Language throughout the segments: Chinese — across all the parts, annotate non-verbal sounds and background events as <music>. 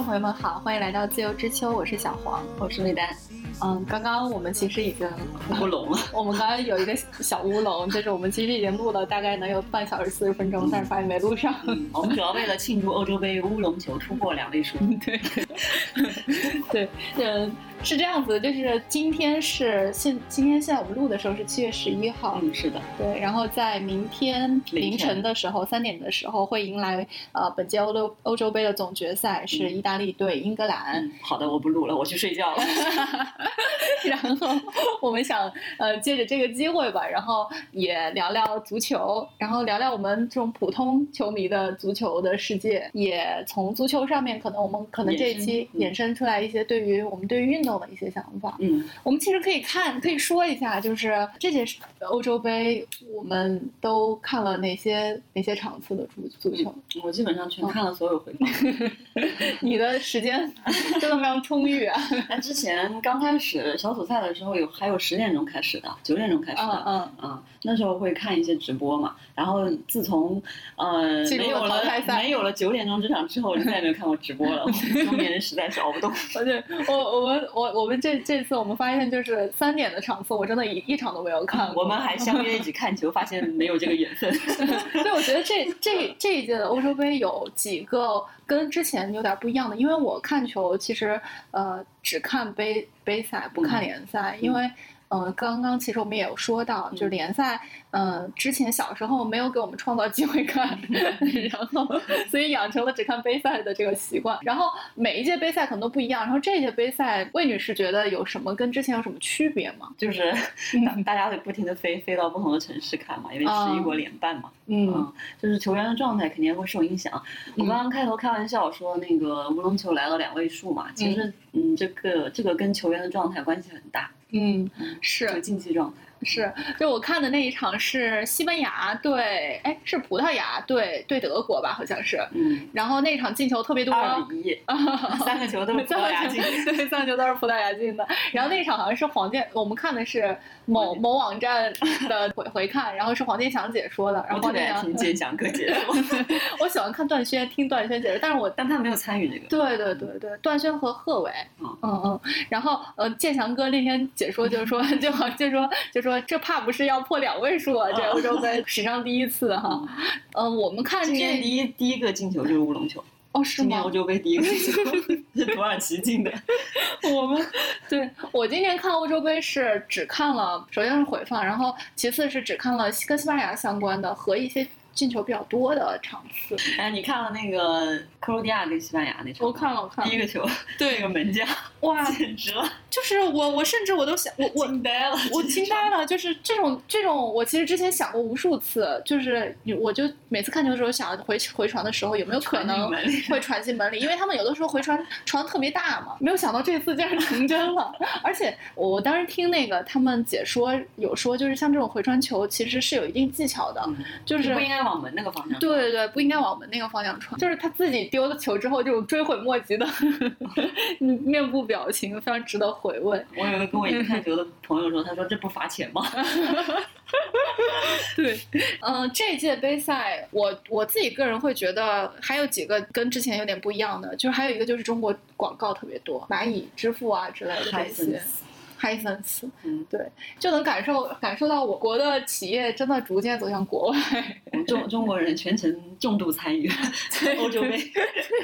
众朋友们好，欢迎来到自由之秋，我是小黄，我是李丹。嗯，刚刚我们其实已经乌龙了。<laughs> 我们刚刚有一个小乌龙，就是我们其实已经录了大概能有半小时四十分钟，但是发现没录上。我们主要为了庆祝欧洲杯乌龙球突破两位数。<laughs> 对，<laughs> 对，嗯。是这样子，就是今天是现今天现在我们录的时候是七月十一号，嗯，是的，对。然后在明天凌晨的时候，三点的时候会迎来呃本届欧洲欧洲杯的总决赛，是意大利对英格兰。好的，我不录了，我去睡觉了。<laughs> <laughs> 然后我们想呃借着这个机会吧，然后也聊聊足球，然后聊聊我们这种普通球迷的足球的世界，也从足球上面可能我们可能这一期衍生出来一些对于我们对于运动。的一些想法，嗯，我们其实可以看，可以说一下，就是这届欧洲杯，我们都看了哪些哪些场次的足足球？我基本上全看了所有回放。<laughs> 你的时间真的非常充裕啊！<laughs> 那之前刚开始小组赛的时候，有还有十点钟开始的，九点钟开始的，嗯嗯，那时候会看一些直播嘛。然后自从呃没有了没有了九点钟这场之后，我就再也没有看过直播了。中 <laughs> 年人实在是熬不动。而且我我们我。我我们这这次我们发现就是三点的场次，我真的一一场都没有看。我们还相约一起看球，发现没有这个缘分。<laughs> 所以我觉得这这这一届的欧洲杯有几个跟之前有点不一样的，因为我看球其实呃只看杯杯赛，不看联赛，因为。嗯，刚刚其实我们也有说到，就是联赛，嗯，之前小时候没有给我们创造机会看，<laughs> 然后所以养成了只看杯赛的这个习惯。然后每一届杯赛可能都不一样。然后这届杯赛，魏女士觉得有什么跟之前有什么区别吗？就是 <laughs> 大家得不停的飞，飞到不同的城市看嘛，因为十一国联办嘛。嗯，就是球员的状态肯定会受影响。我刚刚开头开玩笑说那个乌龙球来了两位数嘛，其实嗯，这个这个跟球员的状态关系很大。嗯，是竞技状态。是，就我看的那一场是西班牙对，哎，是葡萄牙对对德国吧，好像是。嗯。然后那场进球特别多，二比一，<laughs> 三个球都是葡萄牙进，<laughs> 对，三个球都是葡萄牙进的。然后那场好像是黄健，我们看的是某某网站的 <laughs> 回回看，然后是黄健翔解说的。然后我特听健翔哥解说。我喜欢看段轩，听段轩解说，但是我但他没有参与这个。对对对对，段轩和贺炜。嗯嗯嗯。然后呃，健翔哥那天解说就是说，就好就说就说。说这怕不是要破两位数了？这欧洲杯 <laughs> 史上第一次哈。嗯，我们看今年第一第一个进球就是乌龙球哦，是吗？今年欧洲杯第一个进球 <laughs> 是土耳其进的。<laughs> 我们对我今年看欧洲杯是只看了，首先是回放，然后其次是只看了跟西班牙相关的和一些。进球比较多的场次，哎，你看了那个克罗地亚跟西班牙那场？我看了，我看了。第一个球，对，<laughs> 那个门将，哇，<laughs> 简直了！就是我，我甚至我都想，我我惊呆了，我惊呆了。就是这种这种，我其实之前想过无数次，就是我就每次看球的时候想回回传的时候有没有可能会传进门里，因为他们有的时候回传传特别大嘛。没有想到这次竟然成真了，<laughs> 而且我当时听那个他们解说有说，就是像这种回传球其实是有一定技巧的，就是不应该往。往门那个方向，对对对，不应该往门那个方向传。就是他自己丢了球之后，这种追悔莫及的 <laughs> 面部表情，非常值得回味。我有个跟我一起看球的朋友说，他说这不罚钱吗？<laughs> 对，嗯，这届杯赛，我我自己个人会觉得还有几个跟之前有点不一样的，就是还有一个就是中国广告特别多，蚂蚁支付啊之类的这些。嗨森斯，嗯，对，就能感受感受到我国的企业真的逐渐走向国外。中中国人全程重度参与 <laughs> 欧洲杯。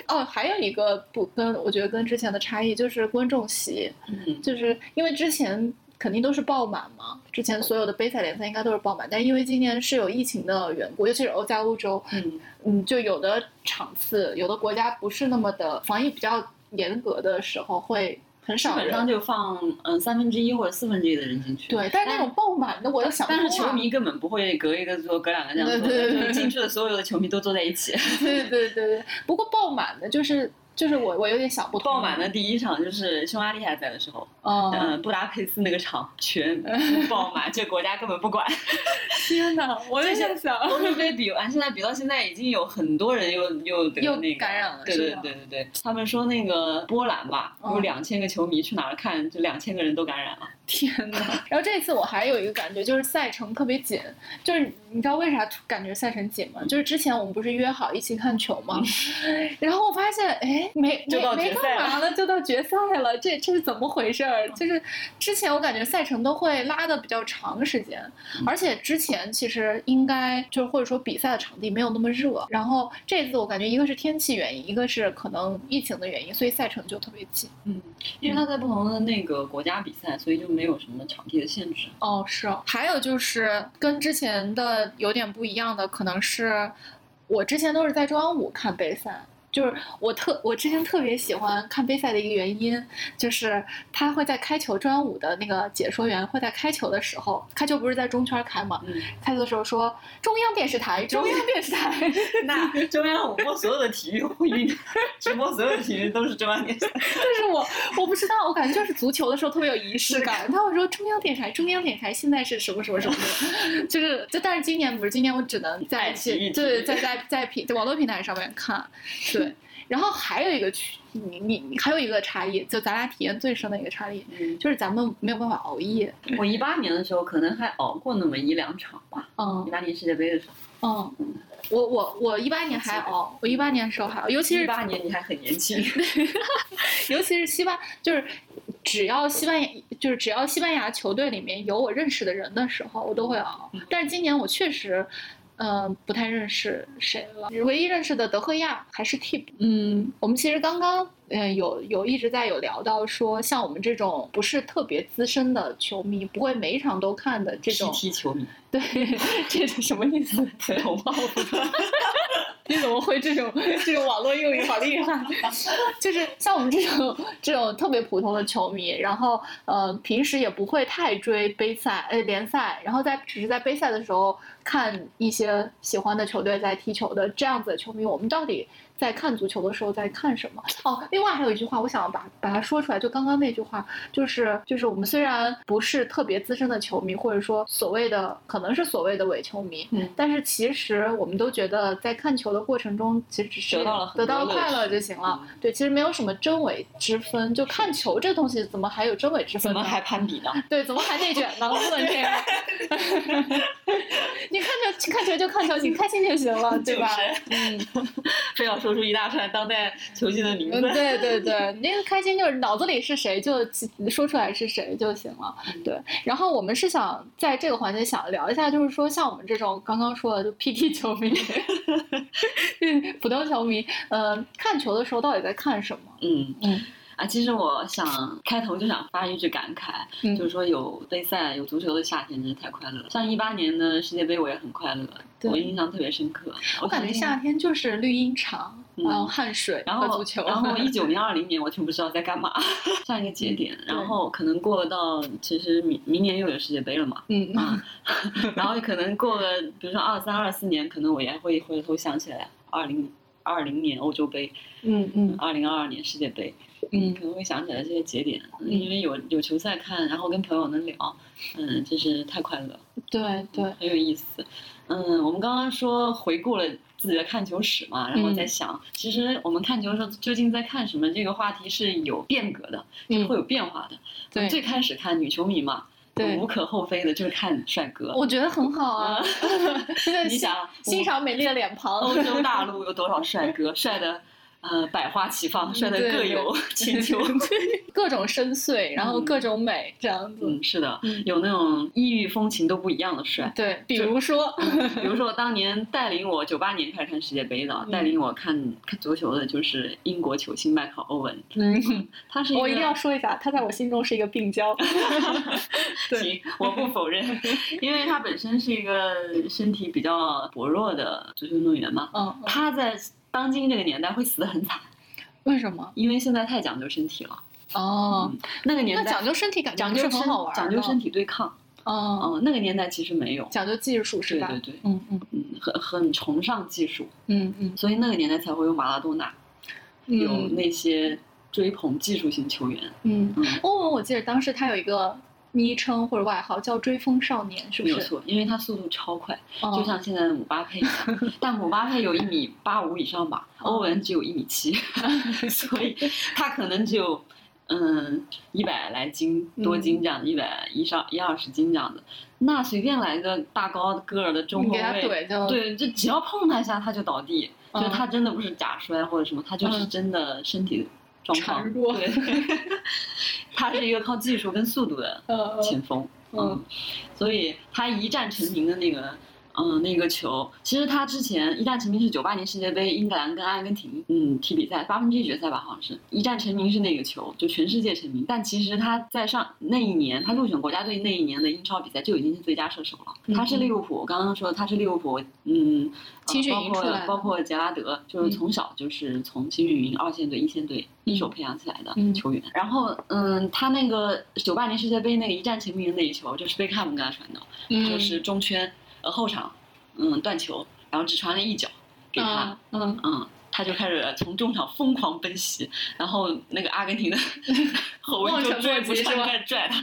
哦，还有一个不跟我觉得跟之前的差异就是观众席，嗯，就是因为之前肯定都是爆满嘛，之前所有的杯赛联赛应该都是爆满，但因为今年是有疫情的缘故，尤其是欧加欧洲，嗯嗯，就有的场次，有的国家不是那么的防疫比较严格的时候会。很少，基本上就放嗯三分之一或者四分之一的人进去。对，但是那种爆满的，我就想，但是球迷根本不会隔一个桌，隔两个这样坐，对进去的所有的球迷都坐在一起。对对对对，不过爆满的就是。就是我，我有点想不通。爆满的第一场就是匈牙利还在的时候，嗯，布达佩斯那个场全部爆满，这国家根本不管。<laughs> 天哪！我也在想，欧洲杯比完，现在比到现在已经有很多人又又得那个感染了。对对对对对，他们说那个波兰吧，有两千个球迷去哪儿看，就两千个人都感染了。天哪！然后这次我还有一个感觉，就是赛程特别紧，就是你知道为啥感觉赛程紧吗？就是之前我们不是约好一起看球吗？<laughs> 然后我发现，哎。没，没没干嘛了，就到决赛了，这这是怎么回事儿？就是之前我感觉赛程都会拉的比较长时间，而且之前其实应该就是或者说比赛的场地没有那么热，然后这次我感觉一个是天气原因，一个是可能疫情的原因，所以赛程就特别紧。嗯，因为他在不同的那个国家比赛，所以就没有什么场地的限制。哦，是哦，还有就是跟之前的有点不一样的，可能是我之前都是在中央五看杯赛。就是我特我之前特别喜欢看杯赛的一个原因，就是他会在开球中央五的那个解说员会在开球的时候，开球不是在中圈开嘛？嗯，开球的时候说中央电视台，中央电视台。<laughs> 那 <laughs> 中央五播所有的体育会议直播所有的体育都是中央电视台。<laughs> 但是我我不知道，我感觉就是足球的时候特别有仪式感。他会说中央电视台，中央电视台现在是什么什么什么的，就是就但是今年不是，今年我只能在去对在在在平在网络平台上面看，对。然后还有一个区，你你你还有一个差异，就咱俩体验最深的一个差异，就是咱们没有办法熬夜。我一八年的时候可能还熬过那么一两场吧。嗯。一八年世界杯的时候。嗯。我我我一八年还熬，我一八年的时候还熬，尤其是一八年你还很年轻。<laughs> 尤其是西班，就是只要西班牙，就是只要西班牙球队里面有我认识的人的时候，我都会熬。但是今年我确实。嗯，不太认识谁了。唯一认识的德赫亚还是替补。嗯，我们其实刚刚嗯有有一直在有聊到说，像我们这种不是特别资深的球迷，不会每一场都看的这种踢球迷。对，这是什么意思？<laughs> 懂吗？<laughs> 你怎么会这种这种网络用语好厉害？就是像我们这种这种特别普通的球迷，然后呃平时也不会太追杯赛呃联赛，然后在只是在杯赛的时候看一些喜欢的球队在踢球的这样子的球迷，我们到底？在看足球的时候在看什么？哦，另外还有一句话，我想把把它说出来。就刚刚那句话，就是就是我们虽然不是特别资深的球迷，或者说所谓的可能是所谓的伪球迷，嗯，但是其实我们都觉得在看球的过程中，其实只是得到了得到快乐就行了。对，其实没有什么真伪之分。就看球这东西，怎么还有真伪之分？怎么还攀比呢？对，怎么还内卷呢？<laughs> 不能这样。<laughs> 你看球看球就看球，你开心就行了，<laughs> 对吧？嗯，非要。说出一大串当代球星的名字，对对对，那个开心就是脑子里是谁就说出来是谁就行了。对，然后我们是想在这个环节想聊一下，就是说像我们这种刚刚说的就 PT 球迷，<laughs> 普通球迷，呃，看球的时候到底在看什么？嗯嗯。啊，其实我想开头就想发一句感慨，就是说有杯赛、有足球的夏天真是太快乐了。像一八年的世界杯，我也很快乐，我印象特别深刻。我感觉夏天就是绿茵场，然后汗水，然后足球。然后一九 <laughs> 年、二零年我全不知道在干嘛，像一个节点。然后可能过到其实明明年又有世界杯了嘛，嗯啊，<laughs> 然后可能过了，比如说二三、二四年，可能我也会回头想起来二零二零年欧洲杯，嗯嗯，二零二二年世界杯。嗯，可能会想起来这些节点，因为有有球赛看，然后跟朋友能聊，嗯，真是太快乐。对对，很有意思。嗯，我们刚刚说回顾了自己的看球史嘛，然后在想，其实我们看球的时候究竟在看什么？这个话题是有变革的，是会有变化的。对，最开始看女球迷嘛，对，无可厚非的，就是看帅哥。我觉得很好啊，<laughs> 你想欣赏美丽的脸庞。欧洲大陆有多少帅哥？帅的。呃，百花齐放，帅的各有 <laughs> 千秋，<laughs> 各种深邃，然后各种美，这样子。嗯，是的，有那种异域风情都不一样的帅。对，比如说，比如说当年带领我九八年开始看世界杯的，带领我看看足球的就是英国球星迈克尔·欧文。嗯，他是我一定要说一下，他在我心中是一个病娇。<laughs> 行，我不否认，因为他本身是一个身体比较薄弱的足球运动员嘛。嗯，他在。当今这个年代会死的很惨，为什么？因为现在太讲究身体了。哦，那个年代讲究身体，感讲究很好玩，讲究身体对抗。哦，嗯，那个年代其实没有讲究技术，是吧？对对对，嗯嗯嗯，很很崇尚技术。嗯嗯，所以那个年代才会有马拉多纳，有那些追捧技术型球员。嗯，欧文，我记得当时他有一个。昵称或者外号叫“追风少年”，是不是？没有错，因为他速度超快，就像现在的姆巴佩一样。<laughs> 但姆巴佩有一米八五以上吧，欧文只有一米七，<laughs> 所以他可能只有嗯一百来斤多斤这样的，一百一上一二十斤这样的。那随便来个大高个儿的中后卫，对，就只要碰他一下他就倒地。就是他真的不是假摔或者什么，他就是真的身体状况弱。<laughs> 对，他是一个靠技术跟速度的前锋，嗯，所以他一战成名的那个。嗯，那个球，其实他之前一战成名是九八年世界杯，英格兰跟阿根廷，嗯，踢比赛八分之一决赛吧，好像是一战成名是那个球，就全世界成名。但其实他在上那一年，他入选国家队那一年的英超比赛就已经是最佳射手了。他是利物浦，我刚刚说他是利物浦，嗯，包括包括杰拉德，就是从小就是从青训营二线队、一线队一手培养起来的球员。然后，嗯，他那个九八年世界杯那个一战成名的那一球，就是贝克汉姆给他传的，就是中圈。后场，嗯，断球，然后只传了一脚给他，嗯嗯，他就开始从中场疯狂奔袭，然后那个阿根廷的 <laughs> 后卫就追不上，开始拽他，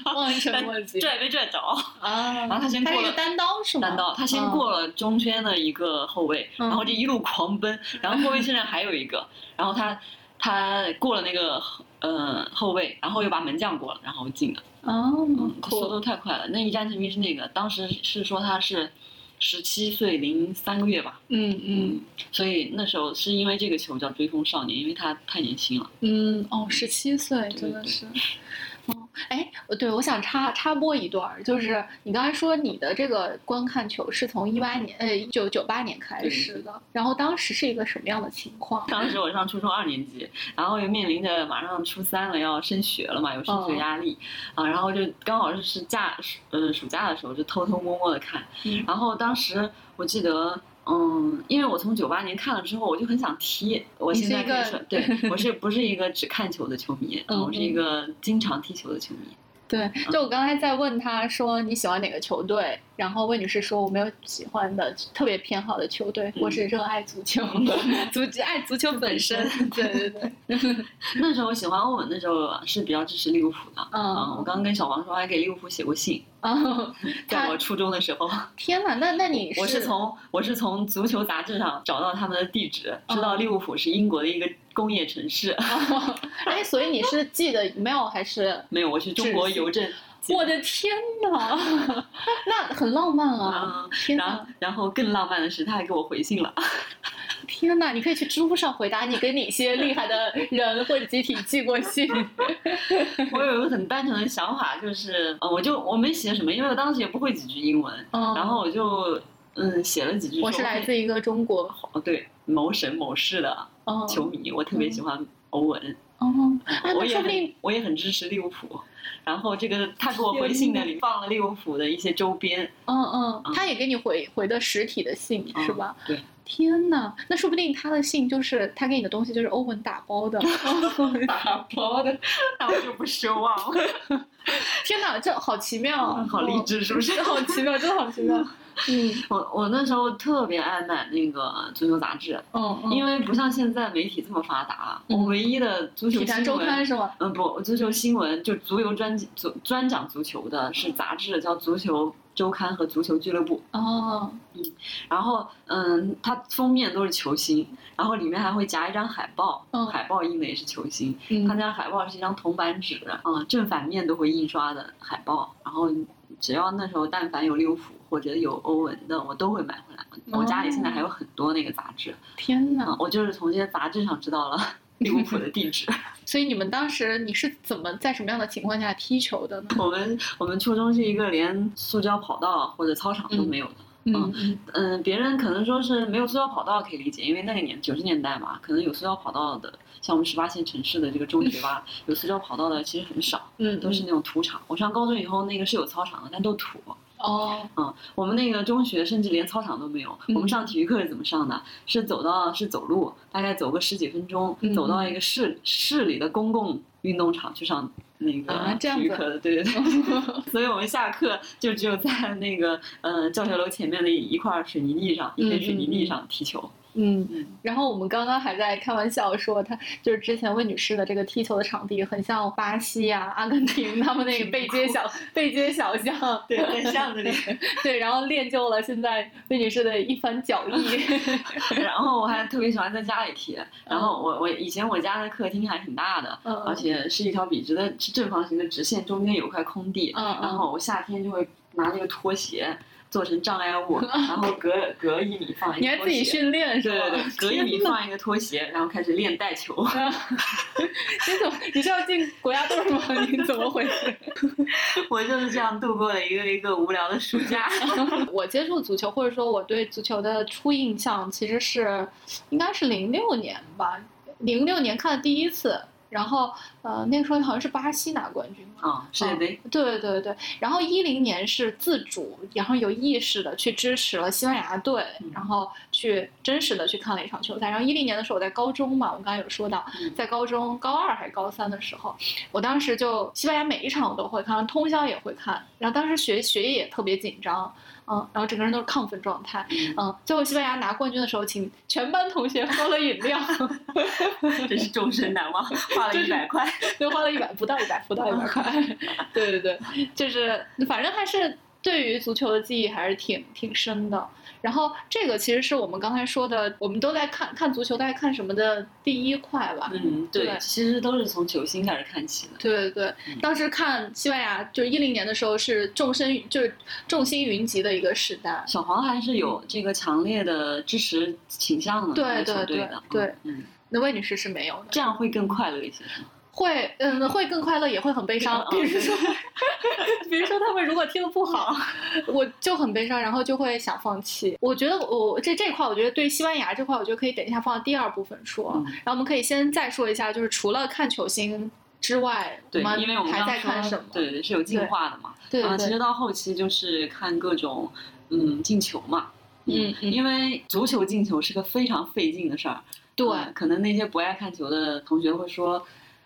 拽没拽着 <laughs> 啊，然后他先过了单刀是吗？单刀，他先过了中圈的一个后卫，然后就一路狂奔，然后后卫现在还有一个，然后他他过了那个呃后卫，然后又把门将过了，然后进了，哦，速度太快了，那一战成名是那个，当时是说他是。十七岁零三个月吧，嗯嗯，所以那时候是因为这个球叫追风少年，因为他太年轻了。嗯哦，十七岁真的是。哎，对，我想插插播一段，就是你刚才说你的这个观看球是从一八年，呃，一九九八年开始的，然后当时是一个什么样的情况？当时我上初中二年级，然后又面临着马上初三了，要升学了嘛，有升学压力。啊，然后就刚好是假，呃，暑假的时候就偷偷摸摸的看，然后当时我记得。嗯，因为我从九八年看了之后，我就很想踢。我现在对我是 <laughs> 不是一个只看球的球迷？我是一个经常踢球的球迷。对，就我刚才在问他说你喜欢哪个球队，然后魏女士说我没有喜欢的特别偏好的球队，我是热爱足球，<laughs> 足爱足球本身。对对对，<laughs> 那时候喜欢欧文的时候是比较支持利物浦的。嗯，我刚刚跟小王说还给利物浦写过信。<laughs> 哦，在我初中的时候。天哪，那那你我是从我是从足球杂志上找到他们的地址，知道利物浦是英国的一个工业城市。<laughs> 哎，所以你是寄的 email 还是？<laughs> 没有，我是中国邮政。我的天哪，那很浪漫啊！天哪，然后更浪漫的是，他还给我回信了。天哪！你可以去知乎上回答你给哪些厉害的人或者集体寄过信。<laughs> 我有一个很单纯的想法，就是我就我没写什么，因为我当时也不会几句英文，然后我就嗯写了几句。我是来自一个中国哦对某省某市的球迷，我特别喜欢欧文。哦，我也很我也很支持利物浦。然后这个他给我回信的里放了利物浦的一些周边。嗯嗯，他也给你回回的实体的信是吧？对。天哪，那说不定他的信就是他给你的东西就是欧文打包的，<laughs> 打包的，那我就不奢望了。<laughs> 天哪，这好奇妙，好励志是不是？好奇妙，真的好奇妙。嗯，我我那时候特别爱买那个足球杂志，嗯，因为不像现在媒体这么发达，我唯一的足球新闻周刊是吗？嗯，不，足球新闻就足球专足专讲足球的是杂志，叫足球。周刊和足球俱乐部哦，嗯，然后嗯，它封面都是球星，然后里面还会夹一张海报，海报印的也是球星。它那张海报是一张铜版纸，嗯，正反面都会印刷的海报。然后只要那时候但凡有利物浦或者有欧文的，我都会买回来。我家里现在还有很多那个杂志。天哪！我就是从这些杂志上知道了。<laughs> 利物浦的地址，<laughs> 所以你们当时你是怎么在什么样的情况下踢球的呢？我们我们初中是一个连塑胶跑道或者操场都没有的。嗯嗯，别人可能说是没有塑胶跑道可以理解，因为那个年九十年代嘛，可能有塑胶跑道的，像我们十八线城市的这个中学吧，有塑胶跑道的其实很少，嗯，都是那种土场。我上高中以后，那个是有操场的，但都土。哦，嗯，我们那个中学甚至连操场都没有。我们上体育课是怎么上的？是走到是走路，大概走个十几分钟，走到一个市市里的公共运动场去上那个体育课的。对对对。<laughs> 所以我们下课就只有在那个呃教学楼前面的一块水泥地上，一片水泥地上踢球。嗯，然后我们刚刚还在开玩笑说，他就是之前魏女士的这个踢球的场地很像巴西呀、阿根廷他们那个背街小背街小巷，<laughs> 对，在巷子里，<laughs> 对，然后练就了现在魏女士的一番脚 <laughs> 艺。然后我还特别喜欢在家里踢，然后我我以前我家的客厅还挺大的，而且是一条笔直的是正方形的直线，中间有块空地，然后我夏天就会拿那个拖鞋。做成障碍物，<laughs> 然后隔隔一米放一个你还自己训练是吧？对对对，<laughs> 隔一米放一个拖鞋，然后开始练带球。<laughs> 你怎么？你是要进国家队吗？你怎么回事？我就是这样度过了一个一个无聊的暑假。我接触足球，或者说我对足球的初印象，其实是应该是零六年吧，零六年看的第一次。然后，呃，那个时候好像是巴西拿冠军啊，世界杯。对对对，然后一零年是自主，然后有意识的去支持了西班牙队，然后去真实的去看了一场球赛。然后一零年的时候我在高中嘛，我刚才有说到，在高中高二还是高三的时候，我当时就西班牙每一场我都会看，通宵也会看。然后当时学学业也特别紧张。嗯，然后整个人都是亢奋状态。嗯，最后西班牙拿冠军的时候，请全班同学喝了饮料，<laughs> 真是终身难忘。花了一百块，就花了一百，不到一百，不到一百块。<laughs> 对对对，就是反正还是对于足球的记忆还是挺挺深的。然后这个其实是我们刚才说的，我们都在看看足球，大概看什么的第一块吧。嗯，对，其实都是从球星开始看起的。对对对，当时看西班牙，就是一零年的时候是众生就是众星云集的一个时代。小黄还是有这个强烈的支持倾向的，对对对对，嗯，那魏女士是没有的，这样会更快乐一些。会，嗯，会更快乐，也会很悲伤。<laughs> 比如说，<laughs> 比如说他们如果踢的不好，<laughs> 我就很悲伤，然后就会想放弃。我觉得我这这块，我觉得对西班牙这块，我觉得可以等一下放到第二部分说。然后我们可以先再说一下，就是除了看球星之外，对，因为我们还在看什么？对，是有进化的嘛。对啊，其实到后期就是看各种嗯进球嘛。嗯嗯。因为足球进球是个非常费劲的事儿。对。可能那些不爱看球的同学会说。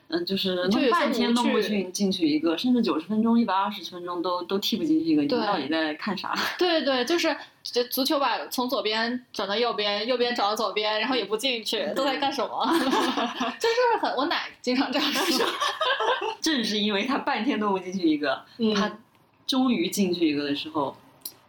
嗯，就是弄半天弄不进进去一个，甚至九十分钟、一百二十分钟都都踢不进去一个，你到底在看啥？<laughs> 对对，就是这足球吧，从左边转到右边，右边转到左边，然后也不进去，都在干什么？<laughs> 就是很，我奶经常这样说。<laughs> 正是因为他半天弄不进去一个，他终于进去一个的时候，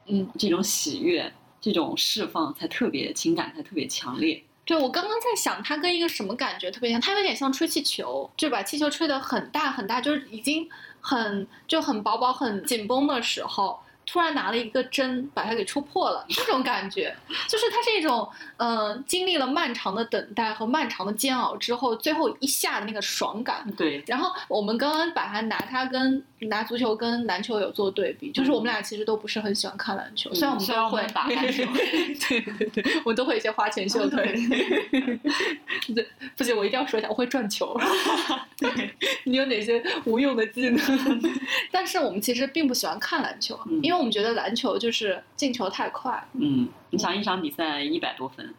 嗯，这种喜悦、这种释放才特别情感才特别强烈。对，我刚刚在想，它跟一个什么感觉特别像？它有点像吹气球，就把气球吹得很大很大，就是已经很就很薄薄、很紧绷的时候。突然拿了一个针把它给戳破了，这种感觉就是它是一种，嗯，经历了漫长的等待和漫长的煎熬之后，最后一下的那个爽感。对。然后我们刚刚把它拿它跟拿足球跟篮球有做对比，就是我们俩其实都不是很喜欢看篮球，虽然我们都会打篮球，<laughs> 对对对，我都会一些花拳绣腿。<laughs> 对，不行，我一定要说一下，我会转球。<laughs> 对，你有哪些无用的技能？但是我们其实并不喜欢看篮球，因为。我们觉得篮球就是进球太快。嗯，你想一场比赛一百多分，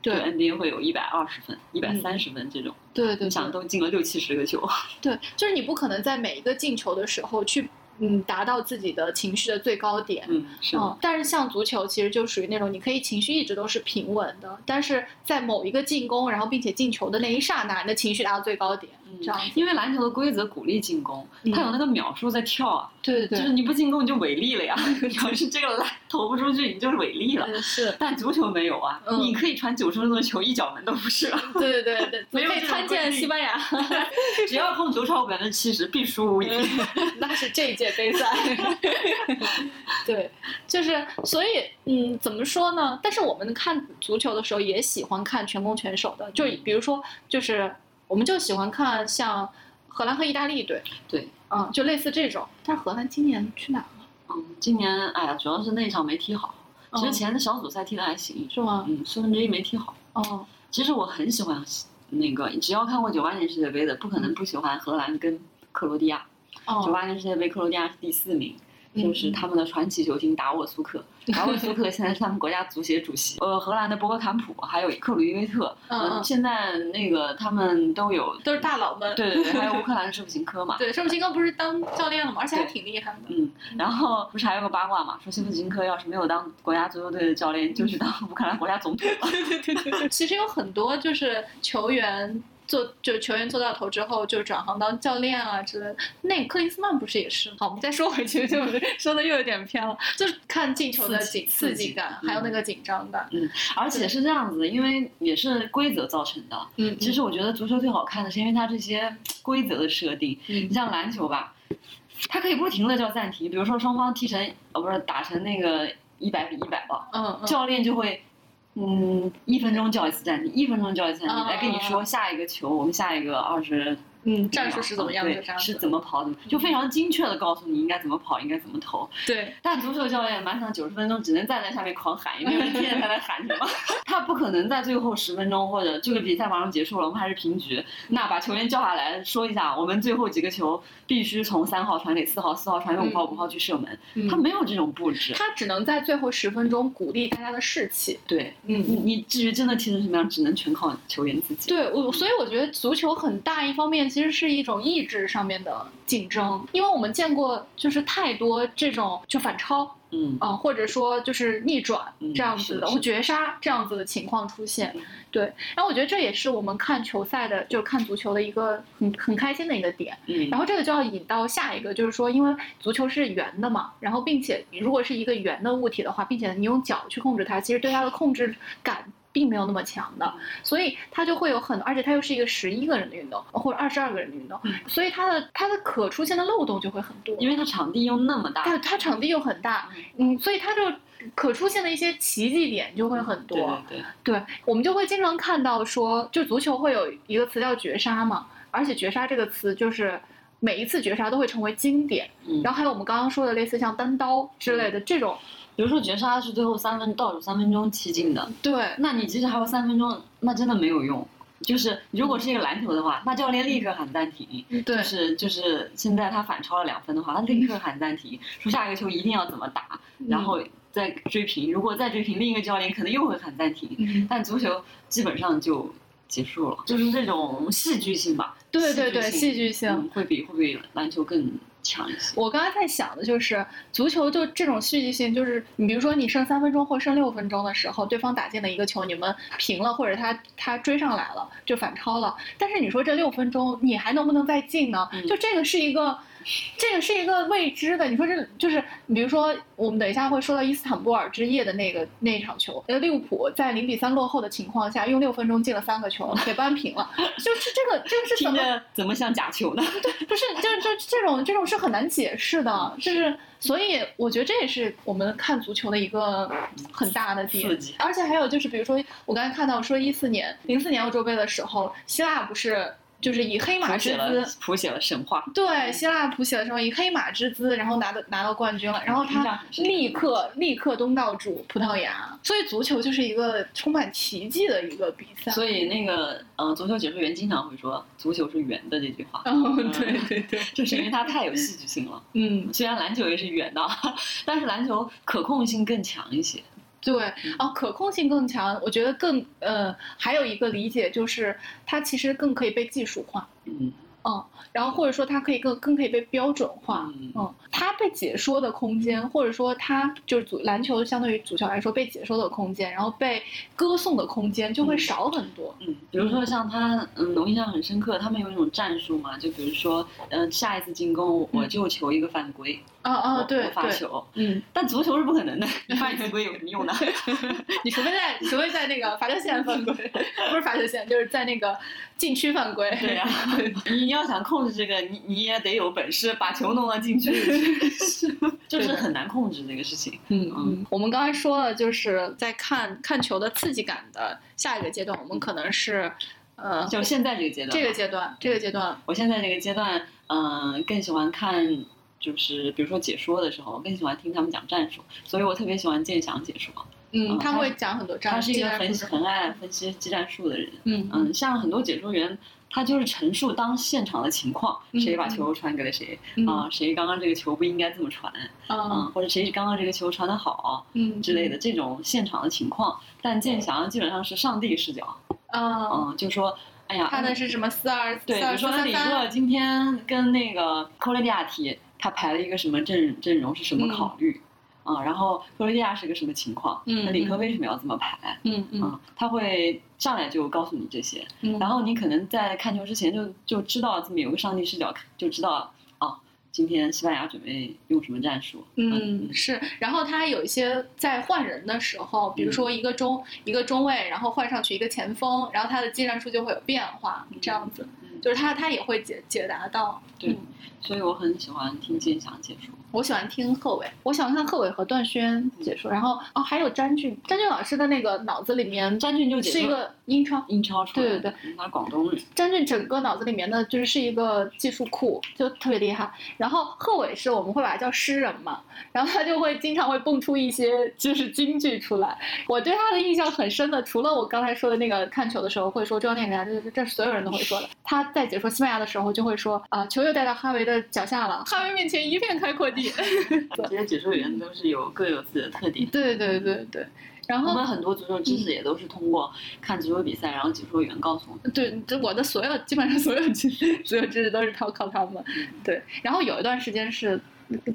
对 NBA 会有一百二十分、一百三十分这种。对对，你想都进了六七十个球。<laughs> 对，就是你不可能在每一个进球的时候去。嗯，达到自己的情绪的最高点。嗯，是。嗯，但是像足球，其实就属于那种你可以情绪一直都是平稳的，但是在某一个进攻，然后并且进球的那一刹那，你的情绪达到最高点。嗯，这样。因为篮球的规则鼓励进攻，它有那个秒数在跳啊。对对对。就是你不进攻你就违例了呀！你要是这个篮投不出去，你就是违例了。是。但足球没有啊，你可以传九十分钟的球，一脚门都不是。对对对对。<laughs> 没可以参见西班牙。<laughs> 只要控球超过百分之七十，必输无疑。那是这一届杯赛。<laughs> 对，就是所以，嗯，怎么说呢？但是我们看足球的时候也喜欢看全攻全守的，就比如说，就是我们就喜欢看像荷兰和意大利队，对，嗯，就类似这种。但是荷兰今年去哪了？嗯，今年哎呀，主要是那场没踢好。其实前的小组赛踢的还行，是吗？嗯，四分之一没踢好。哦，其实我很喜欢那个，只要看过九八年世界杯的，不可能不喜欢荷兰跟克罗地亚。九八年世界杯，克罗地亚是第四名，就是他们的传奇球星达沃苏克。<laughs> 达沃苏克现在是他们国家足协主席。呃，荷兰的博格坎普，还有克鲁伊维特，嗯，现在那个他们都有，都是大佬们。对对对，还有乌克兰的舍甫琴科嘛。<laughs> 对，舍甫琴科不是当教练了吗？而且还挺厉害的。嗯，然后不是还有个八卦嘛，说舍甫琴科要是没有当国家足球队的教练，就去当乌克兰国家总统了。<laughs> 对对对对。其实有很多就是球员。做就球员做到头之后就转行当教练啊之类的，那克林斯曼不是也是？好，我们再说回去，就 <laughs> 说的又有点偏了。就是看进球的紧刺激感，还有那个紧张感。嗯，而且是这样子，因为也是规则造成的。嗯，其实我觉得足球最好看的是因为它这些规则的设定。嗯，你像篮球吧，它可以不停的叫暂停，比如说双方踢成呃不是打成那个一百比一百吧，嗯，教练就会。嗯，一分钟叫一次暂停，一分钟叫一次暂停，来跟你说下一个球，我们下一个二十。嗯，战术是怎么样的？是怎么跑怎么？就非常精确的告诉你应该怎么跑，应该怎么投。对。但足球教练满场九十分钟只能站在下面狂喊，因为天天在那喊什么？<laughs> 他不可能在最后十分钟或者这个比赛马上结束了，我们还是平局，那把球员叫下来说一下，我们最后几个球必须从三号传给四号，四号传给五号，五号去射门。他没有这种布置。他只能在最后十分钟鼓励大家的士气。对，嗯，你你至于真的踢成什么样，只能全靠球员自己。对，我所以我觉得足球很大一方面其实是一种意。志上面的竞争，因为我们见过就是太多这种就反超，嗯啊，或者说就是逆转这样子的，或绝杀这样子的情况出现，对。然后我觉得这也是我们看球赛的，就是看足球的一个很很开心的一个点。嗯。然后这个就要引到下一个，就是说，因为足球是圆的嘛，然后并且如果是一个圆的物体的话，并且你用脚去控制它，其实对它的控制感。并没有那么强的，所以它就会有很多，而且它又是一个十一个人的运动，或者二十二个人的运动，所以它的它的可出现的漏洞就会很多，因为它场地又那么大，它它场地又很大，嗯，所以它就可出现的一些奇迹点就会很多，对对对，我们就会经常看到说，就足球会有一个词叫绝杀嘛，而且绝杀这个词就是每一次绝杀都会成为经典，嗯然后还有我们刚刚说的类似像单刀之类的这种。比如说绝杀是最后三分倒数三分钟踢进的，对，那你即使还有三分钟，那真的没有用。就是如果是一个篮球的话，那教练立刻喊暂停。对，就是就是现在他反超了两分的话，他立刻喊暂停，说下一个球一定要怎么打，然后再追平。如果再追平，另一个教练可能又会喊暂停。但足球基本上就结束了，就是这种戏剧性吧。对对对，戏剧性会比会比篮球更。强一些。我刚刚在想的就是足球，就这种戏剧性，就是你比如说你剩三分钟或剩六分钟的时候，对方打进了一个球，你们平了，或者他他追上来了就反超了。但是你说这六分钟你还能不能再进呢？就这个是一个。这个是一个未知的，你说这就是，比如说我们等一下会说到伊斯坦布尔之夜的那个那场球，呃，利物浦在零比三落后的情况下，用六分钟进了三个球，给扳平了，<laughs> 就是这个这个是怎么怎么像假球呢？<laughs> 对，不是，就是这这种这种是很难解释的，就是所以我觉得这也是我们看足球的一个很大的点，而且还有就是，比如说我刚才看到说一四年零四年欧洲杯的时候，希腊不是。就是以黑马之姿谱写了神话，对希腊谱写了什么？以黑马之姿，然后拿到拿到冠军了，然后他立刻立刻东道主葡萄牙，所以足球就是一个充满奇迹的一个比赛。所以那个呃，足球解说员经常会说“足球是圆的”这句话。哦，对对对，<laughs> 就是因为它太有戏剧性了。嗯，虽然篮球也是圆的，<laughs> 但是篮球可控性更强一些。对，哦，可控性更强，我觉得更呃，还有一个理解就是，它其实更可以被技术化，嗯，嗯，然后或者说它可以更更可以被标准化，嗯，它被解说的空间，或者说它就是足篮球相对于足球来说被解说的空间，然后被歌颂的空间就会少很多，嗯，比如说像他，嗯，我印象很深刻，他们有一种战术嘛，就比如说，嗯，下一次进攻我就求一个犯规。啊啊，对发球，嗯，但足球是不可能的，你发犯规有什么用呢？<laughs> 你除非在，除非在那个罚球线犯规，<laughs> 不是罚球线，就是在那个禁区犯规。对呀，<laughs> 你要想控制这个，你你也得有本事把球弄到禁区里去，就是很难控制这个事情。嗯嗯，我们刚才说了，就是在看看球的刺激感的下一个阶段，我们可能是，呃，就现在这个阶段，这个阶段，这个阶段，我现在这个阶段，嗯，更喜欢看。就是比如说解说的时候，我更喜欢听他们讲战术，所以我特别喜欢建翔解说。嗯，他会讲很多战术。他是一个很很爱分析技战术的人。嗯嗯，像很多解说员，他就是陈述当现场的情况，谁把球传给了谁啊？谁刚刚这个球不应该这么传啊？或者谁刚刚这个球传的好，嗯之类的这种现场的情况。但建翔基本上是上帝视角。啊嗯，就说哎呀，他的是什么四二对，比如说李乐今天跟那个科雷利亚踢。他排了一个什么阵阵容是什么考虑啊？然后克罗地亚是个什么情况？那李克为什么要这么排？嗯嗯，他会上来就告诉你这些，然后你可能在看球之前就就知道这么有个上帝视角，就知道哦，今天西班牙准备用什么战术？嗯，是。然后他有一些在换人的时候，比如说一个中一个中卫，然后换上去一个前锋，然后他的技战术就会有变化，这样子，就是他他也会解解答到。对。所以我很喜欢听金翔解说。我喜欢听贺炜，我喜欢看贺炜和段轩解说，然后哦还有詹俊，詹俊老师的那个脑子里面，詹俊就是一个英超，英超出来对对对，他广东人。詹俊整个脑子里面的就是是一个技术库，就特别厉害。然后贺炜是我们会把他叫诗人嘛，然后他就会经常会蹦出一些就是京剧出来。我对他的印象很深的，除了我刚才说的那个看球的时候会说中央电视台，这这是所有人都会说的。他在解说西班牙的时候就会说啊，球又带到哈维的脚下了，哈维面前一片开阔地。<laughs> 这些解说员都是有各有自己的特点。对对对对，然后我们很多足球知识也都是通过看足球比赛，然后解说员告诉我们。对，这我的所有基本上所有知识，所有知识都是靠靠他们。对，然后有一段时间是，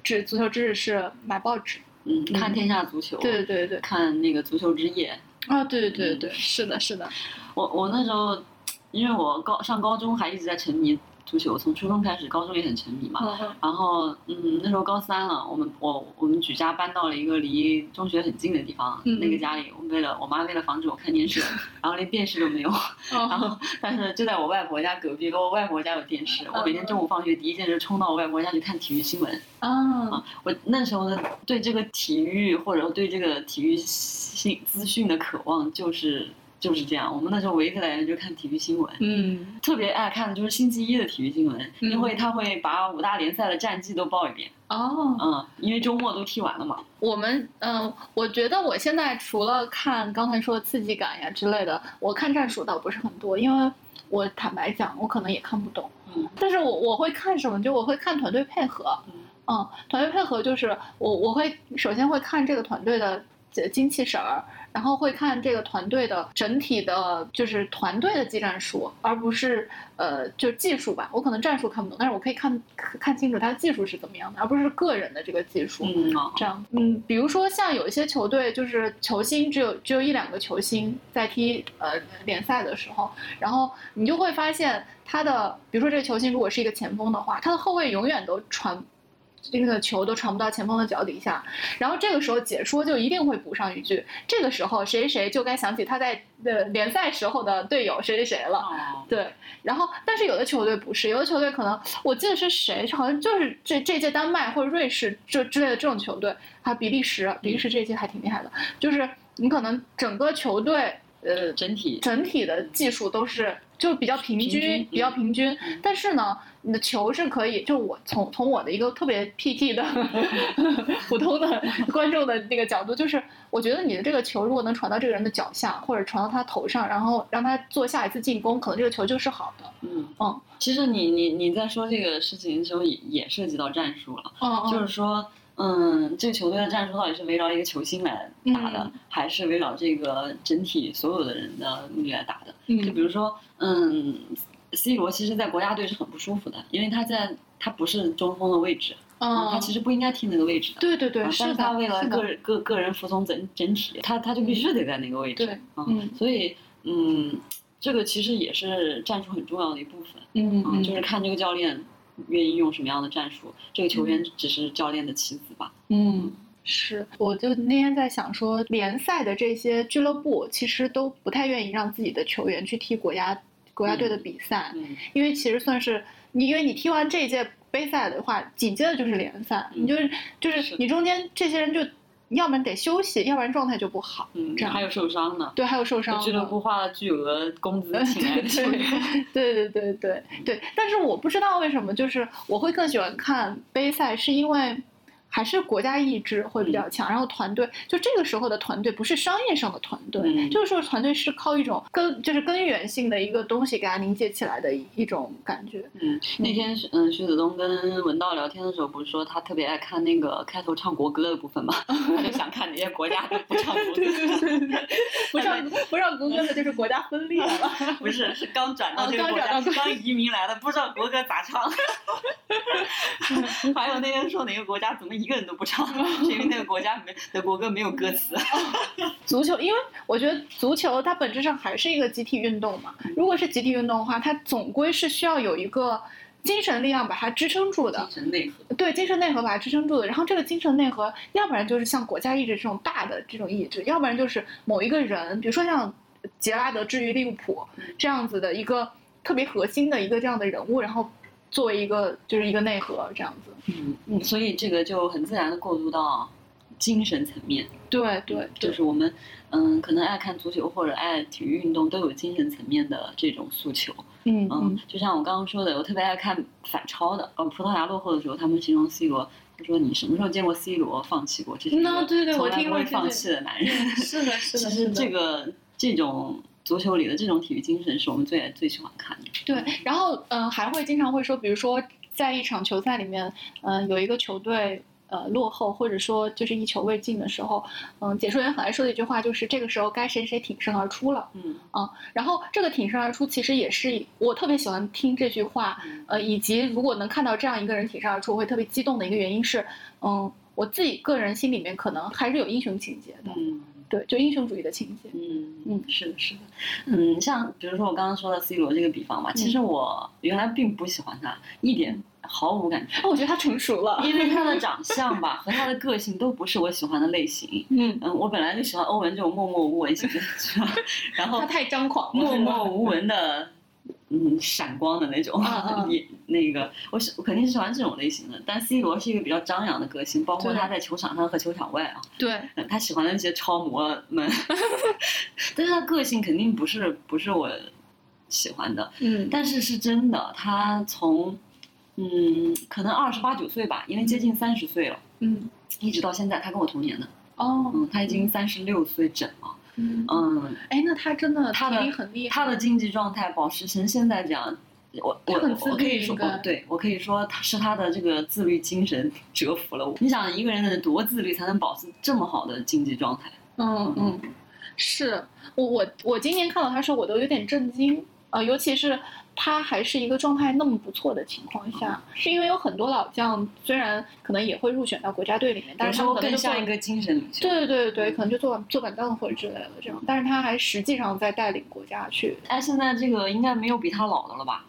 知足球知识是买报纸，嗯，看天下足球，对对对，看那个足球之夜。啊，对对对对，是的，是的。我我那时候，因为我高上高中还一直在沉迷。足球从初中开始，高中也很沉迷嘛。然后，嗯，那时候高三了，我们我我们举家搬到了一个离中学很近的地方。那个家里，我为了我妈为了防止我看电视，<laughs> 然后连电视都没有。然后，但是就在我外婆家隔壁，我外婆家有电视。我每天中午放学第一件事冲到我外婆家去看体育新闻。啊，我那时候的对这个体育或者对这个体育信资讯的渴望就是。就是这样，我们那时候唯一的来源就看体育新闻，嗯，特别爱看的就是星期一的体育新闻，因为他会把五大联赛的战绩都报一遍。哦，嗯，因为周末都踢完了嘛。我们，嗯，我觉得我现在除了看刚才说的刺激感呀之类的，我看战术倒不是很多，因为我坦白讲，我可能也看不懂。嗯，但是我我会看什么？就我会看团队配合。嗯，团队配合就是我我会首先会看这个团队的精气神儿。然后会看这个团队的整体的，就是团队的技战术，而不是呃，就技术吧。我可能战术看不懂，但是我可以看看清楚他的技术是怎么样的，而不是个人的这个技术。嗯，这样，嗯，比如说像有一些球队，就是球星只有只有一两个球星在踢呃联赛的时候，然后你就会发现他的，比如说这个球星如果是一个前锋的话，他的后卫永远都传。这个球都传不到前锋的脚底下，然后这个时候解说就一定会补上一句：这个时候谁谁就该想起他在呃联赛时候的队友谁谁谁了。对，然后但是有的球队不是，有的球队可能我记得是谁，好像就是这这届丹麦或者瑞士这之类的这种球队，还有比利时，比利时这届还挺厉害的，就是你可能整个球队呃整体整体的技术都是就比较平均，比较平均，但是呢。你的球是可以，就我从从我的一个特别 PT 的 <laughs> 普通的观众的那个角度，就是我觉得你的这个球如果能传到这个人的脚下，或者传到他头上，然后让他做下一次进攻，可能这个球就是好的。嗯嗯，其实你你你在说这个事情的时候，也也涉及到战术了。嗯就是说，嗯，这个球队的战术到底是围绕一个球星来打的，还是围绕这个整体所有的人的目的来打的？嗯，就比如说，嗯。C 罗其实，在国家队是很不舒服的，因为他在他不是中锋的位置，嗯，他其实不应该踢那个位置的。对对对，但是他为了个人个个人服从整整体，他他就必须得在那个位置。对，嗯，所以嗯，这个其实也是战术很重要的一部分。嗯嗯，就是看这个教练愿意用什么样的战术，这个球员只是教练的棋子吧。嗯，是，我就那天在想说，联赛的这些俱乐部其实都不太愿意让自己的球员去踢国家。国家队的比赛，因为其实算是你，因为你踢完这一届杯赛的话，紧接着就是联赛，你就是就是你中间这些人就要不然得休息，要不然状态就不好。嗯，这样还有受伤呢。对，还有受伤。俱乐部花了巨额工资 <laughs> 请来的球员。对对对对对，但是我不知道为什么，就是我会更喜欢看杯赛，是因为。还是国家意志会比较强，然后团队就这个时候的团队不是商业上的团队，就是说团队是靠一种根，就是根源性的一个东西给它凝结起来的一种感觉。嗯，那天嗯徐子东跟文道聊天的时候，不是说他特别爱看那个开头唱国歌的部分吗？<laughs> 他就想看哪些国家都不唱国歌，<laughs> 不唱不唱国歌的就是国家分裂了。<laughs> 不是，是刚转到这个国家，刚移民来的，不知道国歌咋唱。还有那天说哪个国家怎么？一个人都不唱，<laughs> 是因为那个国家没的国歌没有歌词。<laughs> 足球，因为我觉得足球它本质上还是一个集体运动嘛。如果是集体运动的话，它总归是需要有一个精神力量把它支撑住的。精神内核。对，精神内核把它支撑住的。然后这个精神内核，要不然就是像国家意志这种大的这种意志，要不然就是某一个人，比如说像杰拉德治愈利物浦这样子的一个特别核心的一个这样的人物，然后。作为一个就是一个内核这样子。嗯嗯，所以这个就很自然的过渡到精神层面。对对，就是我们嗯，可能爱看足球或者爱体育运动，都有精神层面的这种诉求。嗯嗯，就像我刚刚说的，我特别爱看反超的。呃，葡萄牙落后的时候，他们形容 C 罗，他说：“你什么时候见过 C 罗放弃过？这是那对对，我听不会放弃的男人。”是的，是的。其实这个这种足球里的这种体育精神，是我们最最喜欢看的。对，然后嗯，还会经常会说，比如说在一场球赛里面，嗯，有一个球队。呃，落后或者说就是一球未进的时候，嗯，解说员很爱说的一句话就是这个时候该谁谁挺身而出了，嗯啊，然后这个挺身而出其实也是我特别喜欢听这句话，呃，以及如果能看到这样一个人挺身而出，我会特别激动的一个原因是，嗯，我自己个人心里面可能还是有英雄情节的，嗯，对，就英雄主义的情节，嗯嗯，是的，是的，嗯，像比如说我刚刚说的 C 罗这个比方嘛，其实我原来并不喜欢他一点。毫无感觉，哦我觉得他成熟了，因为他的长相吧和他的个性都不是我喜欢的类型。嗯嗯，我本来就喜欢欧文这种默默无闻型的，<laughs> 是吧？然后他太张狂，默默无闻的，嗯，闪光的那种。<laughs> 也那个，我是我肯定是喜欢这种类型的。但 C 罗是一个比较张扬的个性，包括他在球场上和球场外啊。对，他喜欢的那些超模们，<laughs> 但是他个性肯定不是不是我喜欢的。嗯，但是是真的，他从。嗯，可能二十八九岁吧，因为接近三十岁了。嗯，一直到现在，他跟我同年的。哦，嗯，他已经三十六岁整了。嗯。嗯，哎，那他真的他的很厉害，他的经济状态保持成现在这样，我我我可以说，对我可以说他是他的这个自律精神 <laughs> 折服了我。你想一个人得多自律才能保持这么好的经济状态？嗯嗯，是我我我今年看到他说我都有点震惊啊，尤其是。他还是一个状态那么不错的情况下，是因为有很多老将，虽然可能也会入选到国家队里面，但是他更像一个精神领袖。对对对对，可能就坐坐板凳或者之类的这种，但是他还实际上在带领国家去。哎，现在这个应该没有比他老的了吧？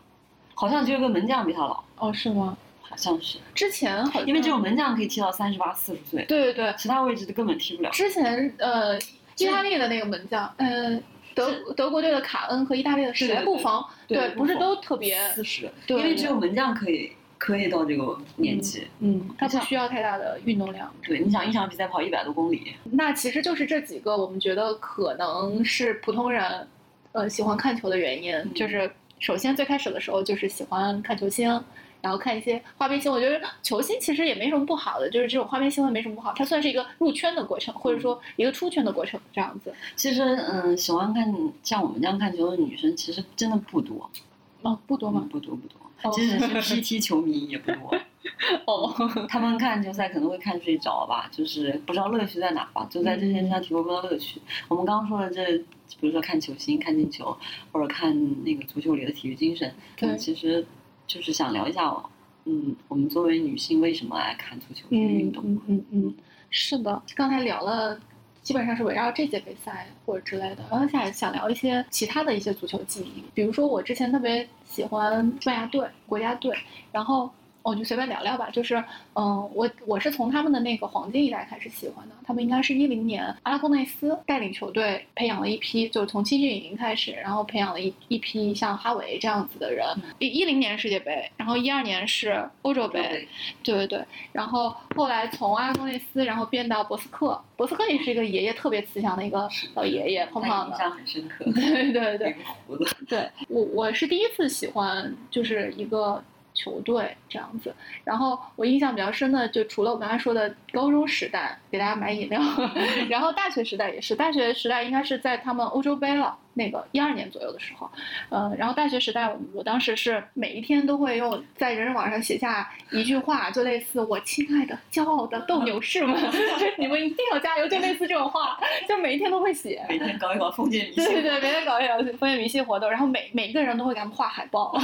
好像只有个门将比他老。哦，是吗？好像是。之前好，因为这种门将可以踢到三十八、四十岁。对对对，其他位置都根本踢不了。之前呃，意大利的那个门将，呃。德德国队的卡恩和意大利的谁布防，对，不是都特别四十，因为只有门将可以可以到这个年纪，嗯，他不需要太大的运动量。对，你想一场比赛跑一百多公里，那其实就是这几个我们觉得可能是普通人，呃，喜欢看球的原因，就是首先最开始的时候就是喜欢看球星。然后看一些花边新闻，我觉得球星其实也没什么不好的，就是这种花边新闻没什么不好，它算是一个入圈的过程，或者说一个出圈的过程，这样子。其实，嗯，喜欢看像我们这样看球的女生，其实真的不多。哦，不多吗？不多不多，即使 <laughs> 是 PT 球迷也不多。哦，<laughs> 他们看球赛可能会看睡着吧，就是不知道乐趣在哪吧，就在这些上体会不到乐趣。我们刚刚说的这，比如说看球星、看进球，或者看那个足球里的体育精神，对，其实。就是想聊一下，嗯，我们作为女性为什么爱看足球这个运动？嗯嗯嗯，是的，刚才聊了，基本上是围绕这届比赛或者之类的，然后想想聊一些其他的一些足球记忆，比如说我之前特别喜欢西班牙队国家队，然后。我就随便聊聊吧，就是，嗯，我我是从他们的那个黄金一代开始喜欢的，他们应该是一零年阿拉贡内斯带领球队培养了一批，就是从青训营开始，然后培养了一一批像哈维这样子的人。一一零年世界杯，然后一二年是欧洲杯，对对对，然后后来从阿拉贡内斯，然后变到博斯克，博斯克也是一个爷爷特别慈祥的一个老爷爷，胖胖的，印象很深刻。对对对，对 <laughs> 我我是第一次喜欢，就是一个。球队这样子，然后我印象比较深的，就除了我刚才说的高中时代给大家买饮料，<laughs> 然后大学时代也是，大学时代应该是在他们欧洲杯了。那个一二年左右的时候，呃，然后大学时代，我我当时是每一天都会用在人人网上写下一句话，就类似“我亲爱的、骄傲的斗牛士们，<laughs> 你们一定要加油”，就类似这种话，就每一天都会写。每天搞一搞封建迷信。对对，每天搞一搞封建迷信活动，然后每每一个人都会给他们画海报，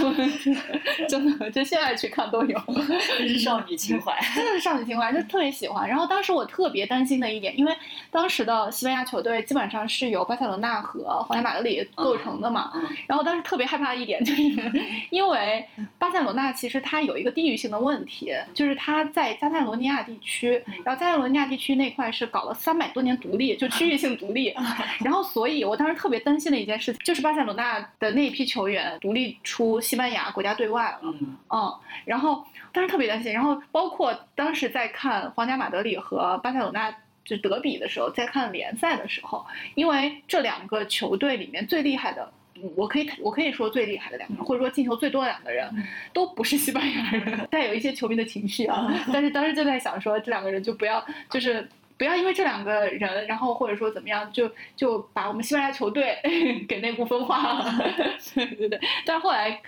<laughs> 真的，就现在去看都有。<laughs> 这是少女情怀，真的是少女情怀，就特别喜欢。然后当时我特别担心的一点，因为当时的西班牙球队基本上是由巴塞罗那和皇家马。德里构成的嘛。然后当时特别害怕的一点就是，<laughs> 因为巴塞罗那其实它有一个地域性的问题，就是它在加泰罗尼亚地区，然后加泰罗尼亚地区那块是搞了三百多年独立，就区域性独立。然后所以我当时特别担心的一件事情，就是巴塞罗那的那一批球员独立出西班牙国家队外了。嗯，然后当时特别担心，然后包括当时在看皇家马德里和巴塞罗那。就德比的时候，在看联赛的时候，因为这两个球队里面最厉害的，我可以我可以说最厉害的两个人，或者说进球最多的两个人，都不是西班牙人，<laughs> 带有一些球迷的情绪啊。但是当时就在想说，这两个人就不要，就是不要因为这两个人，然后或者说怎么样，就就把我们西班牙球队 <laughs> 给内部分化了。<laughs> 对对对，但是后来。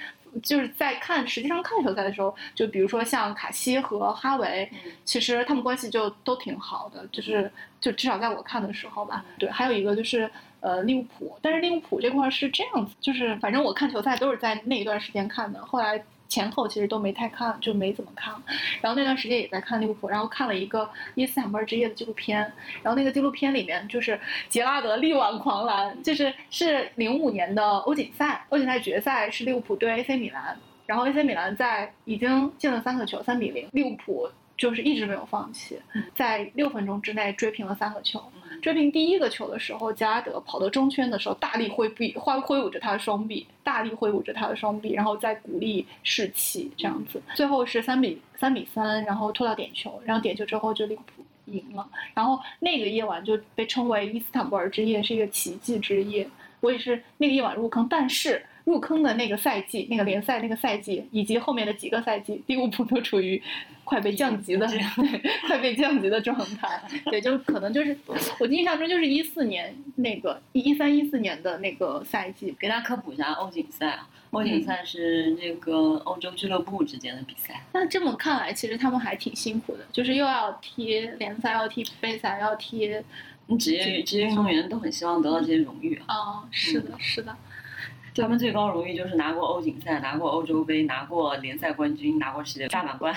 就是在看，实际上看球赛的时候，就比如说像卡西和哈维，其实他们关系就都挺好的，就是就至少在我看的时候吧。对，还有一个就是呃利物浦，但是利物浦这块是这样子，就是反正我看球赛都是在那一段时间看的，后来。前后其实都没太看，就没怎么看。然后那段时间也在看利物浦，然后看了一个伊斯坦布尔之夜的纪录片。然后那个纪录片里面就是杰拉德力挽狂澜，就是是零五年的欧锦赛，欧锦赛决赛是利物浦对 AC 米兰，然后 AC 米兰在已经进了三个球，三比零，利物浦。就是一直没有放弃，在六分钟之内追平了三个球。追平第一个球的时候，加拉德跑到中圈的时候，大力挥臂，挥挥舞着他的双臂，大力挥舞着他的双臂，然后再鼓励士气，这样子。最后是三比三比三，然后拖到点球，然后点球之后就利物浦赢了。然后那个夜晚就被称为伊斯坦布尔之夜，是一个奇迹之夜。我也是那个夜晚入坑，但是。入坑的那个赛季，那个联赛那个赛季，以及后面的几个赛季，利物浦都处于快被降级的，快被降级的状态。对，就可能就是我印象中就是一四年那个一三一四年的那个赛季。给大家科普一下欧锦赛啊，欧锦赛是那个欧洲俱乐部之间的比赛。那这么看来，其实他们还挺辛苦的，就是又要踢联赛，要踢杯赛，要踢。你职业职业运动员都很希望得到这些荣誉啊。哦，是的，是的。他们最高荣誉就是拿过欧锦赛，拿过欧洲杯，拿过联赛冠军，拿过世界大满贯。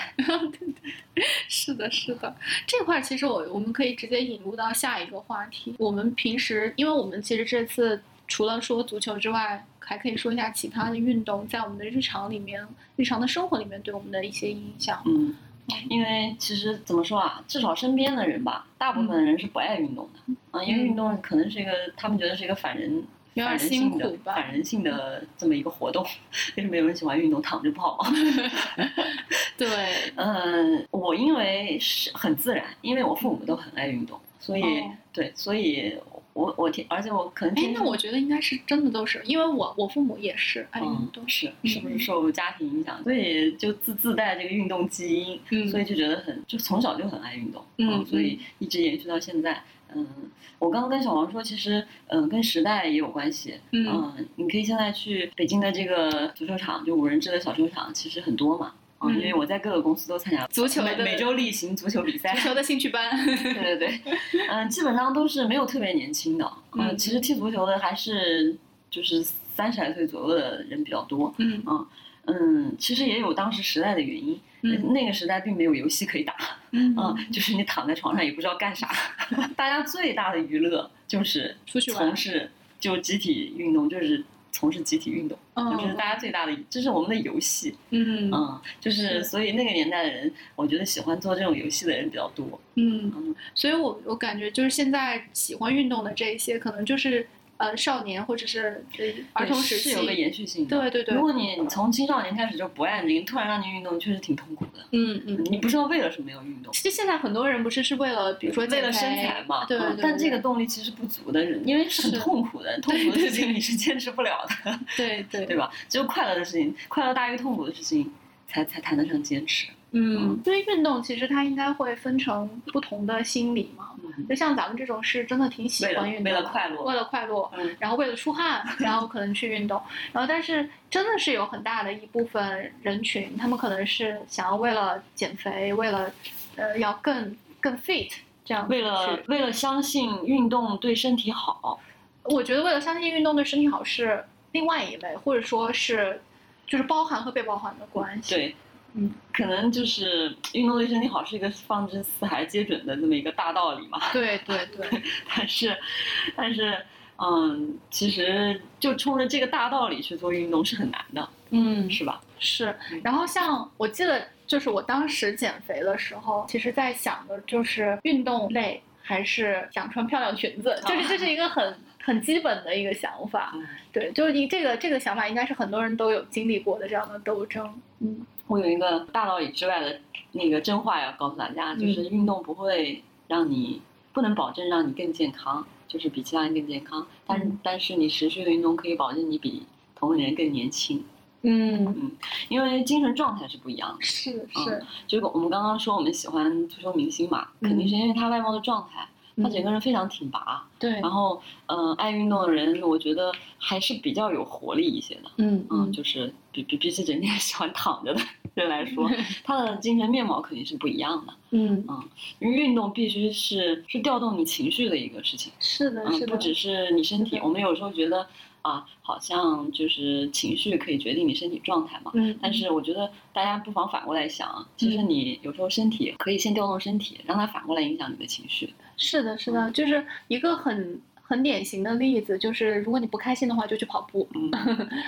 <laughs> 是的，是的，这块其实我我们可以直接引入到下一个话题。我们平时，因为我们其实这次除了说足球之外，还可以说一下其他的运动在我们的日常里面、日常的生活里面对我们的一些影响。嗯，因为其实怎么说啊，至少身边的人吧，大部分的人是不爱运动的啊，因为运动可能是一个他们觉得是一个反人。有点辛苦吧？反人性的这么一个活动，为什么有人喜欢运动？躺着不好吗？<laughs> 对，嗯，我因为是很自然，因为我父母都很爱运动，所以对，所以我我听，而且我可能哎，那我觉得应该是真的都是，因为我我父母也是爱运动，是是不是受家庭影响？所以就自自带这个运动基因，所以就觉得很就从小就很爱运动，嗯，所以一直延续到现在。嗯，我刚刚跟小王说，其实嗯，跟时代也有关系。嗯，你可以现在去北京的这个足球场，就五人制的小球场，其实很多嘛。嗯，因为我在各个公司都参加足球的每周例行足球比赛，足球的兴趣班。对对对，<laughs> 嗯，基本上都是没有特别年轻的。嗯，其实踢足球的还是就是三十来岁左右的人比较多。嗯嗯嗯，其实也有当时时代的原因。那个时代并没有游戏可以打，嗯，就是你躺在床上也不知道干啥，<laughs> 大家最大的娱乐就是出去从事就集体运动，就是从事集体运动，就是大家最大的，这是我们的游戏，嗯嗯，就是所以那个年代的人，我觉得喜欢做这种游戏的人比较多，嗯，所以我我感觉就是现在喜欢运动的这一些，可能就是。呃，少年或者是儿童时期是有个延续性的。对对对。如果你从青少年开始就不爱你，突然让你运动，确实挺痛苦的。嗯嗯。你不知道为了什么要运动。其实现在很多人不是是为了，比如说为了身材嘛。对对。但这个动力其实不足的人，因为是很痛苦的，痛苦的事情你是坚持不了的。对对。对 <laughs> 吧？只有快乐的事情，快乐大于痛苦的事情，才才谈得上坚持。嗯，因为运动其实它应该会分成不同的心理嘛。就像咱们这种是真的挺喜欢运动，为了快乐，为了快乐，然后为了出汗，然后可能去运动。然后，但是真的是有很大的一部分人群，他们可能是想要为了减肥，为了呃要更更 fit 这样，为了为了相信运动对身体好。我觉得为了相信运动对身体好是另外一类，或者说是就是包含和被包含的关系。对。嗯，可能就是运动对身体好是一个放之四海皆准的这么一个大道理嘛。对对对。<laughs> 但是，但是，嗯，其实就冲着这个大道理去做运动是很难的，嗯，是吧？是。然后像我记得，就是我当时减肥的时候，其实在想的就是运动类还是想穿漂亮裙子，就是这是一个很很基本的一个想法。对，就是你这个这个想法应该是很多人都有经历过的这样的斗争。嗯，我有一个大道理之外的那个真话要告诉大家，就是运动不会让你不能保证让你更健康。就是比其他人更健康，但但是你持续的运动可以保证你比同龄人更年轻。嗯嗯，因为精神状态是不一样的。是是，就我们刚刚说我们喜欢足球明星嘛，肯定是因为他外貌的状态。他整个人非常挺拔，对，然后，嗯，爱运动的人，我觉得还是比较有活力一些的，嗯嗯，就是比比比起整天 <laughs> 喜欢躺着的人来说，<laughs> 他的精神面貌肯定是不一样的，嗯嗯，因为运动必须是是调动你情绪的一个事情，是的，是的，不只是你身体，我们有时候觉得。啊，好像就是情绪可以决定你身体状态嘛。嗯。但是我觉得大家不妨反过来想，其实你有时候身体可以先调动身体，让它反过来影响你的情绪。是的，是的，就是一个很。很典型的例子就是，如果你不开心的话，就去跑步。<laughs> 嗯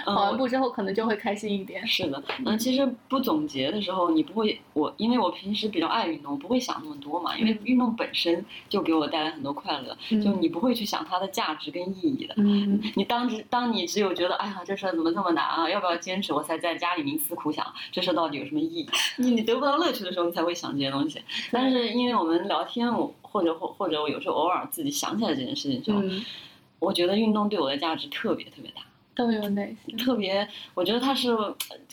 跑完步之后，可能就会开心一点。是的，嗯，其实不总结的时候，你不会，我因为我平时比较爱运动，我不会想那么多嘛。因为运动本身就给我带来很多快乐，就你不会去想它的价值跟意义的。嗯，你当时当你只有觉得，哎呀，这事儿怎么这么难啊？要不要坚持？我才在家里冥思苦想，这事到底有什么意义？你你得不到乐趣的时候，你才会想这些东西。但是因为我们聊天，我。或者或或者我有时候偶尔自己想起来这件事情之后，我觉得运动对我的价值特别特别大。都有哪些？特别，我觉得它是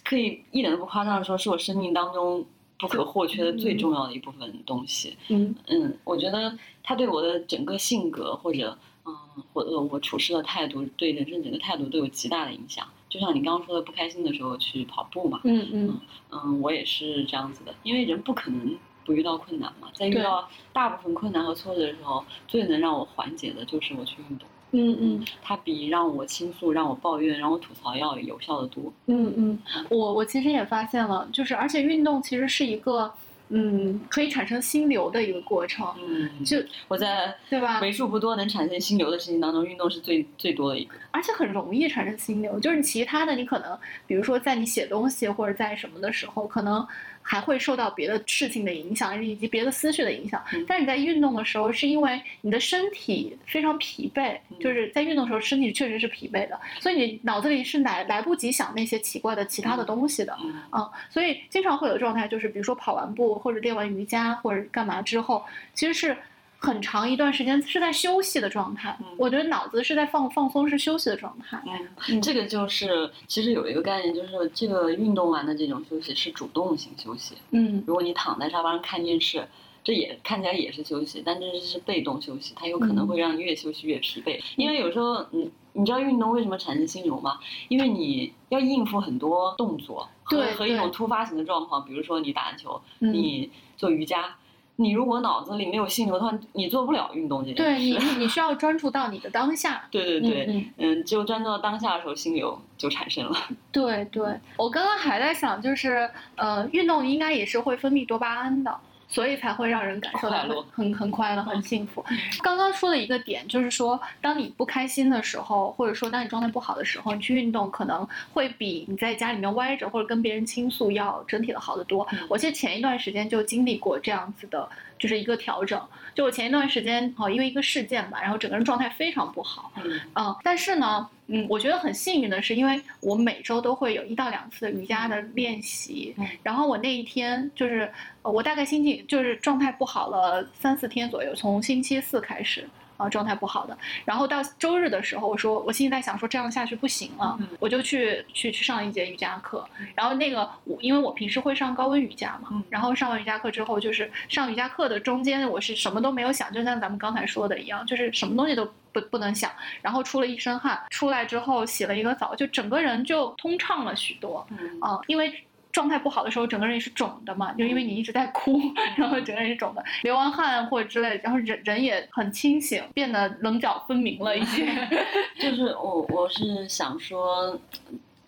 可以一点都不夸张的说，是我生命当中不可或缺的最重要的一部分东西。嗯嗯，我觉得它对我的整个性格或者嗯或者我处事的态度，对人生整个态度都有极大的影响。就像你刚刚说的，不开心的时候去跑步嘛。嗯嗯嗯，我也是这样子的，因为人不可能。不遇到困难嘛，在遇到大部分困难和挫折的时候，最能让我缓解的就是我去运动。嗯嗯，它比让我倾诉、让我抱怨、让我吐槽要有效的多。嗯嗯，我我其实也发现了，就是而且运动其实是一个。嗯，可以产生心流的一个过程。嗯，就我在对吧？为数不多能产生心流的事情当中，运动是最最多的一个，而且很容易产生心流。就是其他的，你可能比如说在你写东西或者在什么的时候，可能还会受到别的事情的影响，以及别的思绪的影响。但是你在运动的时候，是因为你的身体非常疲惫，就是在运动的时候身体确实是疲惫的，所以你脑子里是来来不及想那些奇怪的其他的东西的。嗯，所以经常会有状态，就是比如说跑完步。或者练完瑜伽或者干嘛之后，其实是很长一段时间是在休息的状态。我觉得脑子是在放放松，是休息的状态。嗯，这个就是其实有一个概念，就是这个运动完的这种休息是主动性休息。嗯，如果你躺在沙发上看电视，这也看起来也是休息，但这是被动休息，它有可能会让你越休息越疲惫。因为有时候，你你知道运动为什么产生心流吗？因为你要应付很多动作。和，和一种突发型的状况，比如说你打篮球，你做瑜伽，你如果脑子里没有心流的话，你做不了运动这件事。对你，你需要专注到你的当下。<laughs> 对对对，嗯，只有专注到当下的时候，心流就产生了。<laughs> 对对，我刚刚还在想，就是呃，运动应该也是会分泌多巴胺的。所以才会让人感受到很很很快乐、很幸福。刚刚说的一个点就是说，当你不开心的时候，或者说当你状态不好的时候，你去运动可能会比你在家里面歪着或者跟别人倾诉要整体的好得多。我记得前一段时间就经历过这样子的。就是一个调整，就我前一段时间哦，因为一个事件吧，然后整个人状态非常不好，嗯，但是呢，嗯，我觉得很幸运的是，因为我每周都会有一到两次瑜伽的练习，然后我那一天就是我大概心情就是状态不好了三四天左右，从星期四开始。啊，状态不好的，然后到周日的时候，我说我心里在想说这样下去不行了，我就去去去上一节瑜伽课。然后那个我因为我平时会上高温瑜伽嘛，然后上完瑜伽课之后，就是上瑜伽课的中间，我是什么都没有想，就像咱们刚才说的一样，就是什么东西都不不能想。然后出了一身汗，出来之后洗了一个澡，就整个人就通畅了许多。嗯，因为。状态不好的时候，整个人也是肿的嘛，就因为你一直在哭，然后整个人是肿的，流完汗或者之类，然后人人也很清醒，变得棱角分明了一些。<laughs> 就是我我是想说，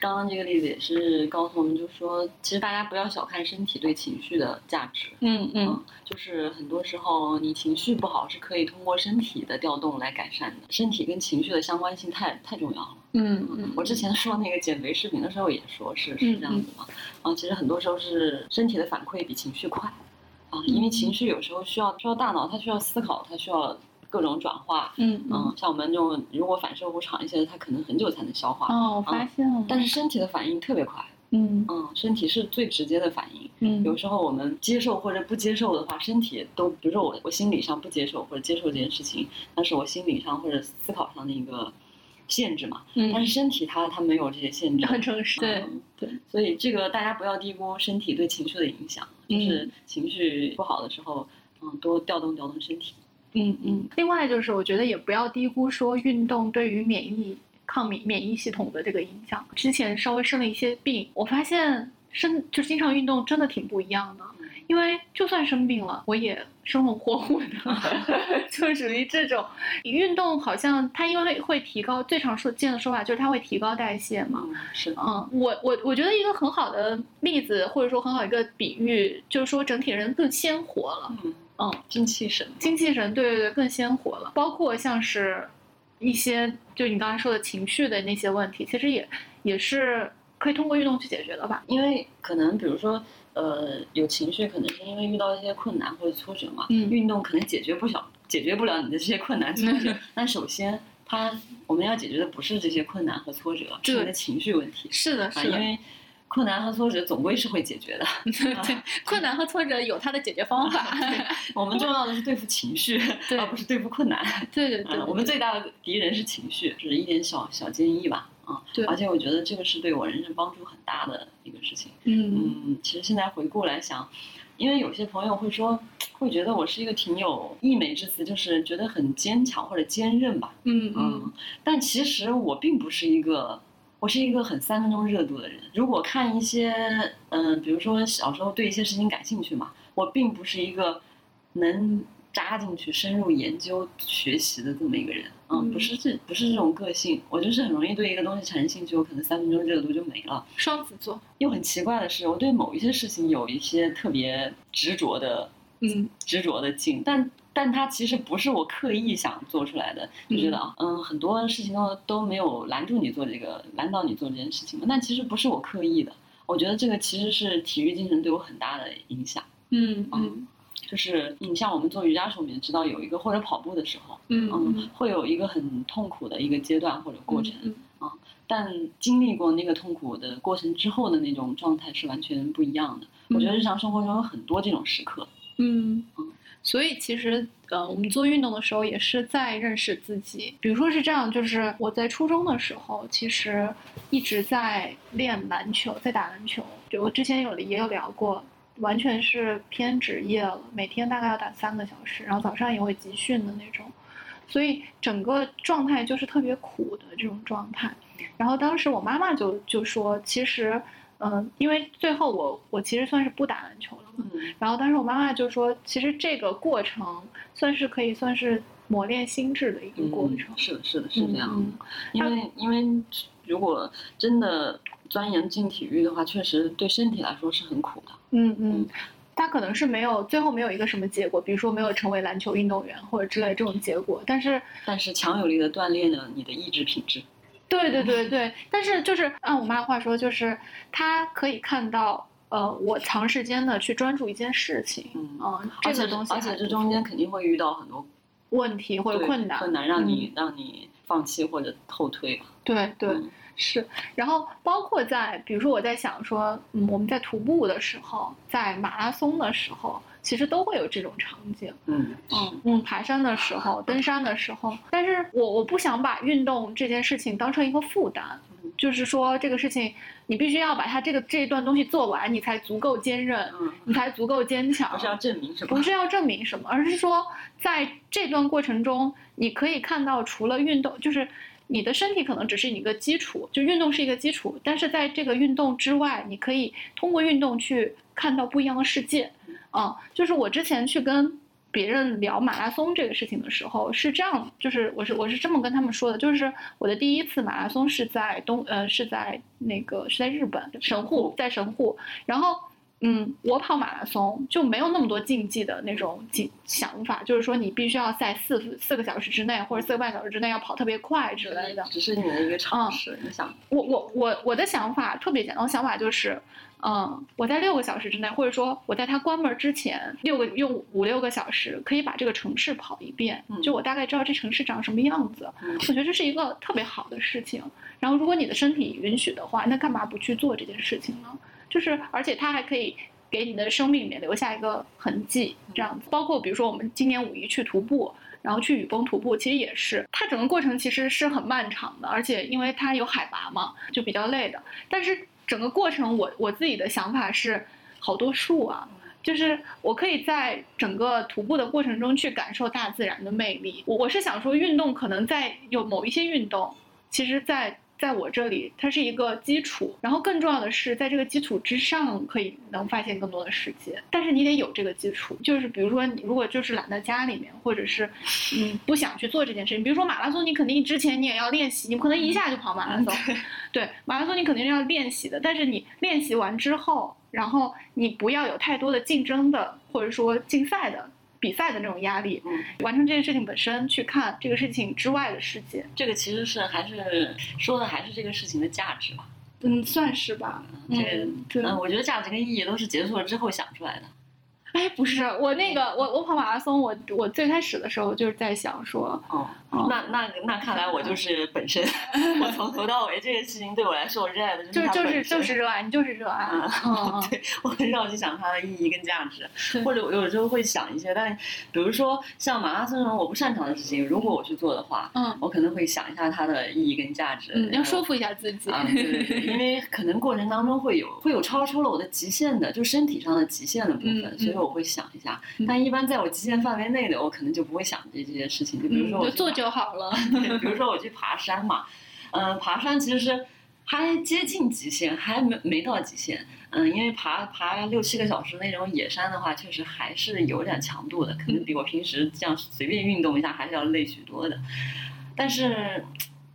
刚刚这个例子也是告诉我们，就说其实大家不要小看身体对情绪的价值。嗯嗯，就是很多时候你情绪不好是可以通过身体的调动来改善的。身体跟情绪的相关性太太重要了。嗯嗯，我之前说那个减肥视频的时候也说是是这样子嘛。啊，其实很多时候是身体的反馈比情绪快。啊，因为情绪有时候需要需要大脑，它需要思考，它需要。各种转化，嗯嗯，像我们这种如果反射弧长一些的，它可能很久才能消化。哦，我发现了。但是身体的反应特别快，嗯嗯，身体是最直接的反应。嗯，有时候我们接受或者不接受的话，身体都，比如说我我心理上不接受或者接受这件事情，那是我心理上或者思考上的一个限制嘛。嗯，但是身体它它没有这些限制，很诚实。对对，所以这个大家不要低估身体对情绪的影响，就是情绪不好的时候，嗯，多调动调动身体。嗯嗯，另外就是我觉得也不要低估说运动对于免疫抗免免疫系统的这个影响。之前稍微生了一些病，我发现生就经常运动真的挺不一样的。因为就算生病了，我也生龙活虎的，<laughs> 就属于这种。运动好像它因为会提高，最常说见的说法就是它会提高代谢嘛。是。嗯，我我我觉得一个很好的例子或者说很好一个比喻，就是说整体人更鲜活了。嗯。嗯，精气神，精气神，对对对，更鲜活了。包括像是，一些就你刚才说的情绪的那些问题，其实也也是可以通过运动去解决的吧？因为可能比如说，呃，有情绪，可能是因为遇到一些困难或者挫折嘛。嗯。运动可能解决不了，解决不了你的这些困难 <laughs> 挫折。但首先，它我们要解决的不是这些困难和挫折，是你的情绪问题。是的，是的。因为。困难和挫折总归是会解决的，<laughs> 对，困难和挫折有它的解决方法。<laughs> 我们重要的是对付情绪，<laughs> 而不是对付困难。对对对，我们最大的敌人是情绪，就是一点小小建议吧。啊，对，而且我觉得这个是对我人生帮助很大的一个事情。嗯嗯，其实现在回顾来想，因为有些朋友会说，会觉得我是一个挺有溢美之词，就是觉得很坚强或者坚韧吧。嗯嗯，但其实我并不是一个。我是一个很三分钟热度的人。如果看一些，嗯，比如说小时候对一些事情感兴趣嘛，我并不是一个能扎进去深入研究学习的这么一个人。嗯，不是这，不是这种个性。我就是很容易对一个东西产生兴趣，我可能三分钟热度就没了。双子座又很奇怪的是，我对某一些事情有一些特别执着的，嗯，执着的劲，但。但它其实不是我刻意想做出来的，就觉得啊，嗯，很多事情都都没有拦住你做这个，拦到你做这件事情嘛。但其实不是我刻意的，我觉得这个其实是体育精神对我很大的影响。嗯嗯，就是你像我们做瑜伽时候，我们也知道有一个或者跑步的时候，嗯嗯，会有一个很痛苦的一个阶段或者过程啊。但经历过那个痛苦的过程之后的那种状态是完全不一样的。我觉得日常生活中有很多这种时刻。嗯嗯。所以其实，呃，我们做运动的时候也是在认识自己。比如说是这样，就是我在初中的时候，其实一直在练篮球，在打篮球。就我之前有也有聊过，完全是偏职业了，每天大概要打三个小时，然后早上也会集训的那种，所以整个状态就是特别苦的这种状态。然后当时我妈妈就就说，其实。嗯，因为最后我我其实算是不打篮球嘛，<laughs> 然后当时我妈妈就说，其实这个过程算是可以算是磨练心智的一个过程。是的，是的，是这样。因为因为如果真的钻研进体育的话，确实对身体来说是很苦的。嗯嗯，他可能是没有最后没有一个什么结果，比如说没有成为篮球运动员或者之类这种结果，但是但是强有力的锻炼了你的意志品质。对对对对，但是就是按我妈的话说，就是她可以看到，呃，我长时间的去专注一件事情，嗯，这个东西，而且这中间肯定会遇到很多问题或者困难，困难让你让你放弃或者后退吧。对对是，然后包括在比如说我在想说，嗯，我们在徒步的时候，在马拉松的时候。其实都会有这种场景，嗯嗯嗯，爬山的时候，登山的时候，但是我我不想把运动这件事情当成一个负担，就是说这个事情你必须要把它这个这一段东西做完，你才足够坚韧，你才足够坚强，不是要证明什么，不是要证明什么，而是说在这段过程中，你可以看到除了运动，就是你的身体可能只是一个基础，就运动是一个基础，但是在这个运动之外，你可以通过运动去看到不一样的世界。嗯，就是我之前去跟别人聊马拉松这个事情的时候，是这样，就是我是我是这么跟他们说的，就是我的第一次马拉松是在东呃是在那个是在日本神户，在神户，然后。嗯，我跑马拉松就没有那么多竞技的那种竞想法，就是说你必须要在四四个小时之内或者四个半小时之内要跑特别快之类的。只是你的一个尝试，你想？我我我我的想法特别简单，我想法就是，嗯，我在六个小时之内，或者说我在它关门之前六个用五六个小时可以把这个城市跑一遍，就我大概知道这城市长什么样子。我觉得这是一个特别好的事情。然后如果你的身体允许的话，那干嘛不去做这件事情呢？就是，而且它还可以给你的生命里面留下一个痕迹，这样子。包括比如说我们今年五一去徒步，然后去雨崩徒步，其实也是，它整个过程其实是很漫长的，而且因为它有海拔嘛，就比较累的。但是整个过程，我我自己的想法是，好多树啊，就是我可以在整个徒步的过程中去感受大自然的魅力。我我是想说，运动可能在有某一些运动，其实在。在我这里，它是一个基础，然后更重要的是，在这个基础之上，可以能发现更多的世界。但是你得有这个基础，就是比如说，你如果就是懒在家里面，或者是嗯不想去做这件事情，比如说马拉松，你肯定之前你也要练习，你不可能一下就跑马拉松。对，马拉松你肯定是要练习的，但是你练习完之后，然后你不要有太多的竞争的，或者说竞赛的。比赛的那种压力，嗯，完成这件事情本身，去看这个事情之外的世界，这个其实是还是说的还是这个事情的价值吧，嗯，算是吧，嗯，嗯，我觉得价值跟意义都是结束了之后想出来的。哎，不是我那个，我我跑马拉松，我我最开始的时候就是在想说，哦，那那那看来我就是本身，<laughs> 我从头到尾这个事情对我来说，我热爱的就是就是就是热爱，你就是热爱，<laughs> 对我很少去想它的意义跟价值，<laughs> 或者我有时候会想一些，但比如说像马拉松这种我不擅长的事情，如果我去做的话，嗯，我可能会想一下它的意义跟价值，嗯，要说服一下自己，啊，对对对，因为可能过程当中会有会有超出了我的极限的，就身体上的极限的部分，所以。我会想一下，但一般在我极限范围内的，我可能就不会想这这些事情。就比如说，我做就好了。<laughs> 比如说我去爬山嘛，嗯，爬山其实是还接近极限，还没没到极限。嗯，因为爬爬六七个小时那种野山的话，确实还是有点强度的，可能比我平时这样随便运动一下还是要累许多的。但是，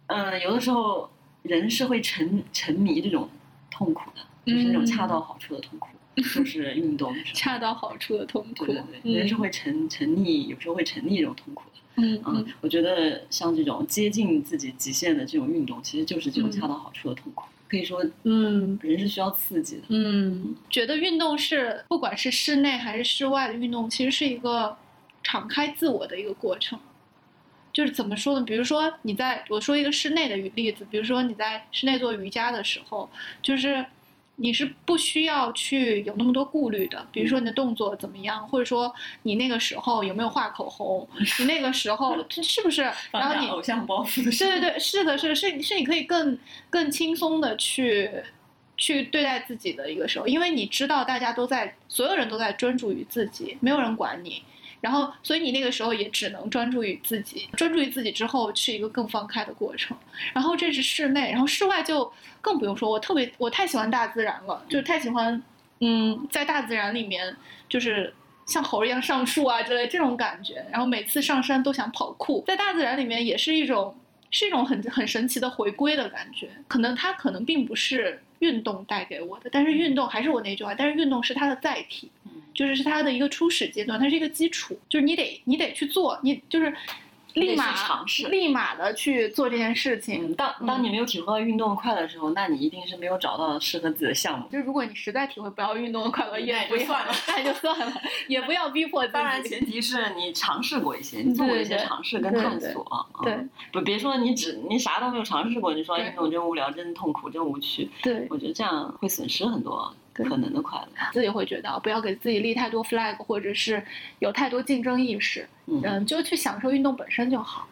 嗯，有的时候人是会沉沉迷这种痛苦的，就是那种恰到好处的痛苦。就是运动恰到好处的痛苦，对对对，人是会沉沉溺，有时候会沉溺这种痛苦的。嗯嗯，我觉得像这种接近自己极限的这种运动，其实就是这种恰到好处的痛苦。可以说，嗯，人是需要刺激的。嗯，觉得运动是不管是室内还是室外的运动，其实是一个敞开自我的一个过程。就是怎么说呢？比如说你在我说一个室内的例子，比如说你在室内做瑜伽的时候，就是。你是不需要去有那么多顾虑的，比如说你的动作怎么样，或者说你那个时候有没有画口红，<laughs> 你那个时候是不是？<laughs> 然后你偶像包袱。对对对，是的，是是是，你可以更更轻松的去去对待自己的一个时候，因为你知道大家都在，所有人都在专注于自己，没有人管你。然后，所以你那个时候也只能专注于自己，专注于自己之后是一个更放开的过程。然后这是室内，然后室外就更不用说。我特别，我太喜欢大自然了，就是太喜欢，嗯，在大自然里面就是像猴一样上树啊之类这种感觉。然后每次上山都想跑酷，在大自然里面也是一种是一种很很神奇的回归的感觉。可能它可能并不是运动带给我的，但是运动还是我那句话，但是运动是它的载体。就是是它的一个初始阶段，它是一个基础，就是你得你得去做，你就是立马尝试，立马的去做这件事情。当当你没有体会到运动的快乐的时候，那你一定是没有找到适合自己的项目。就如果你实在体会不到运动的快乐，也就算了，<laughs> 那就算了，也不要逼迫自己。当然，前提是你尝试过一些，你做过一些尝试跟探索。对，不别说你只你啥都没有尝试过，你说运动真无聊、真痛苦、真无趣。对，我觉得这样会损失很多。可能的快乐，自己会觉得不要给自己立太多 flag，或者是有太多竞争意识，嗯，就去享受运动本身就好，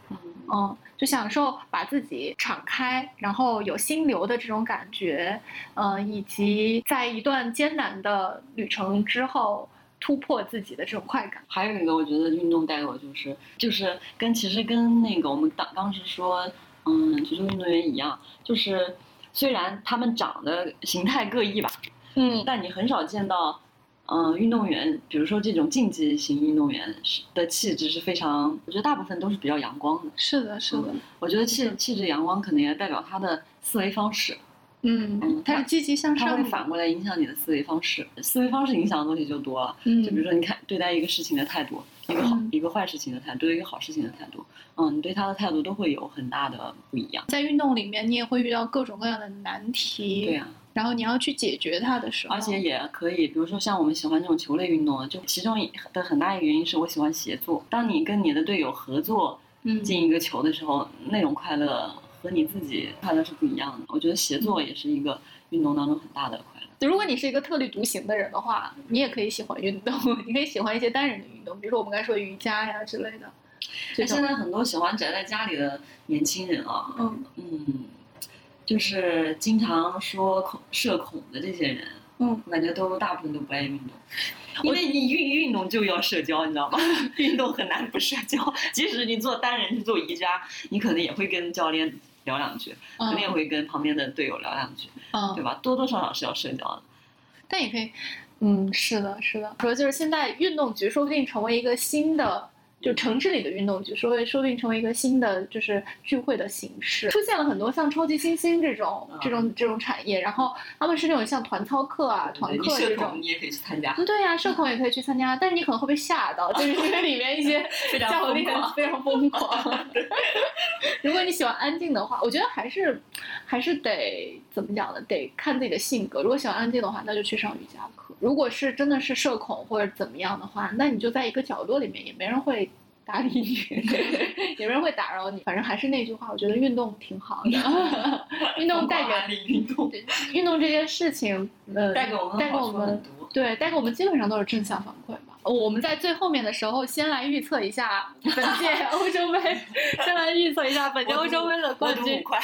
嗯，就享受把自己敞开，然后有心流的这种感觉，嗯，以及在一段艰难的旅程之后突破自己的这种快感。还有一个，我觉得运动带给我就是，就是跟其实跟那个我们当当时说，嗯，足球运动员一样，就是虽然他们长得形态各异吧。嗯，但你很少见到，嗯，运动员，比如说这种竞技型运动员的气质是非常，我觉得大部分都是比较阳光的。是的，是的。我觉得气气质阳光，可能也代表他的思维方式。嗯嗯，他是积极向上，他会反过来影响你的思维方式。思维方式影响的东西就多了。嗯，就比如说，你看对待一个事情的态度，一个好一个坏事情的态度，对于一个好事情的态度，嗯，你对他的态度都会有很大的不一样。在运动里面，你也会遇到各种各样的难题。对呀。然后你要去解决它的时候，而且也可以，比如说像我们喜欢这种球类运动，就其中的很大一个原因是我喜欢协作。当你跟你的队友合作嗯进一个球的时候，那种快乐和你自己快乐是不一样的。我觉得协作也是一个运动当中很大的快乐。如果你是一个特立独行的人的话，你也可以喜欢运动，<laughs> 你可以喜欢一些单人的运动，比如说我们刚才说瑜伽呀之类的。现在很多喜欢宅在家里的年轻人啊，嗯嗯。就是经常说恐社恐的这些人，嗯，我感觉都大部分都不爱运动，因为你运运动就要社交，你知道吗？<laughs> 运动很难不社交，即使你做单人去做瑜伽，你可能也会跟教练聊两句，肯定也会跟旁边的队友聊两句，嗯，对吧？多多少少是要社交的，但也可以，嗯，是的，是的，说就是现在运动局说不定成为一个新的。就城市里的运动局，说会说不定成为一个新的就是聚会的形式，出现了很多像超级星星这种这种这种产业，然后他们是那种像团操课啊、团课这种，你也可以去参加。对呀，社恐也可以去参加，但是你可能会被吓到，就是因为里面一些 <laughs> 教练非常疯狂。<laughs> 如果你喜欢安静的话，我觉得还是还是得怎么讲呢？得看自己的性格。如果喜欢安静的话，那就去上瑜伽课。如果是真的是社恐或者怎么样的话，那你就在一个角落里面，也没人会搭理你，<laughs> 也没人会打扰你。反正还是那句话，我觉得运动挺好的，运动带给运动，运动这件事情，呃，带给我们，带给我们，对，但是我们基本上都是正向反馈嘛。我们在最后面的时候，先来预测一下本届 <laughs> 欧洲杯，先来预测一下本届欧洲杯的冠军。我赌五块，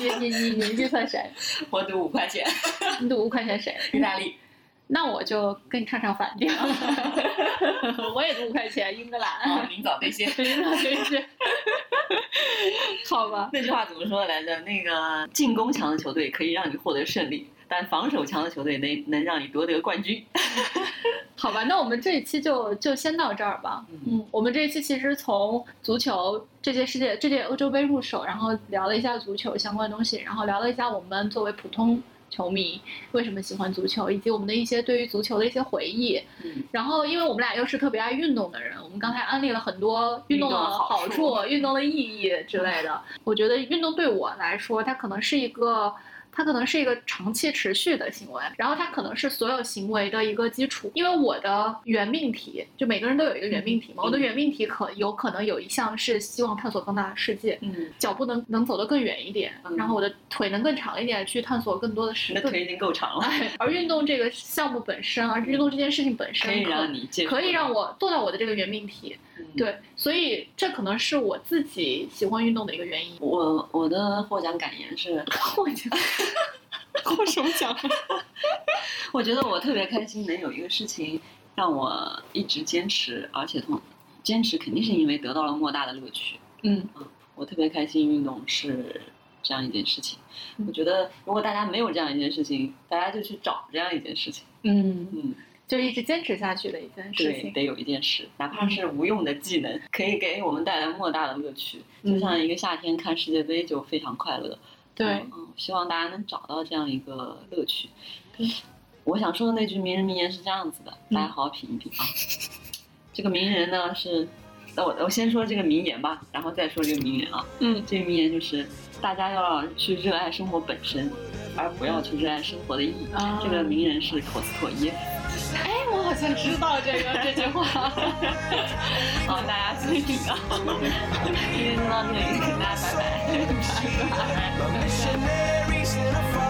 你你你你预测谁？<laughs> 我赌五块钱。你赌五块钱谁？<laughs> 意大利。那我就跟你唱唱反调，我也赌五块钱，英格兰。明早兑现，明早兑现。好吧。那句话怎么说来着？那个进攻强的球队可以让你获得胜利，但防守强的球队能能让你夺得冠军。<laughs> 好吧，那我们这一期就就先到这儿吧。嗯，我们这一期其实从足球这届世界这届欧洲杯入手，然后聊了一下足球相关的东西，然后聊了一下我们作为普通。球迷为什么喜欢足球，以及我们的一些对于足球的一些回忆。嗯，然后因为我们俩又是特别爱运动的人，我们刚才安利了很多运动的好处、运动的意义之类的。我觉得运动对我来说，它可能是一个。它可能是一个长期持续的行为，然后它可能是所有行为的一个基础。因为我的原命题，就每个人都有一个原命题嘛。我的原命题可有可能有一项是希望探索更大的世界，嗯，脚步能能走得更远一点，然后我的腿能更长一点，去探索更多的世界。那腿已经够长了。<laughs> 而运动这个项目本身，而运动这件事情本身，可以让你可以让我做到我的这个原命题。对，所以这可能是我自己喜欢运动的一个原因。我我的获奖感言是 <laughs> 获奖，<laughs> 获什么奖？我觉得我特别开心，能有一个事情让我一直坚持，而且同坚持肯定是因为得到了莫大的乐趣。嗯嗯，我特别开心，运动是这样一件事情。我觉得如果大家没有这样一件事情，大家就去找这样一件事情。嗯嗯。就一直坚持下去的一件事情，得有一件事，哪怕是无用的技能，可以给我们带来莫大的乐趣。就像一个夏天看世界杯就非常快乐。对，嗯，希望大家能找到这样一个乐趣。我想说的那句名人名言是这样子的，大家好好品一品啊。这个名人呢是，那我我先说这个名言吧，然后再说这个名人啊。嗯，这个名言就是，大家要去热爱生活本身，而不要去热爱生活的意义。这个名人是托斯妥耶夫。哎，我好像知道这个这句话。<laughs> 好，大家注意啊！<laughs> 今天就到这里，大家拜拜。<laughs>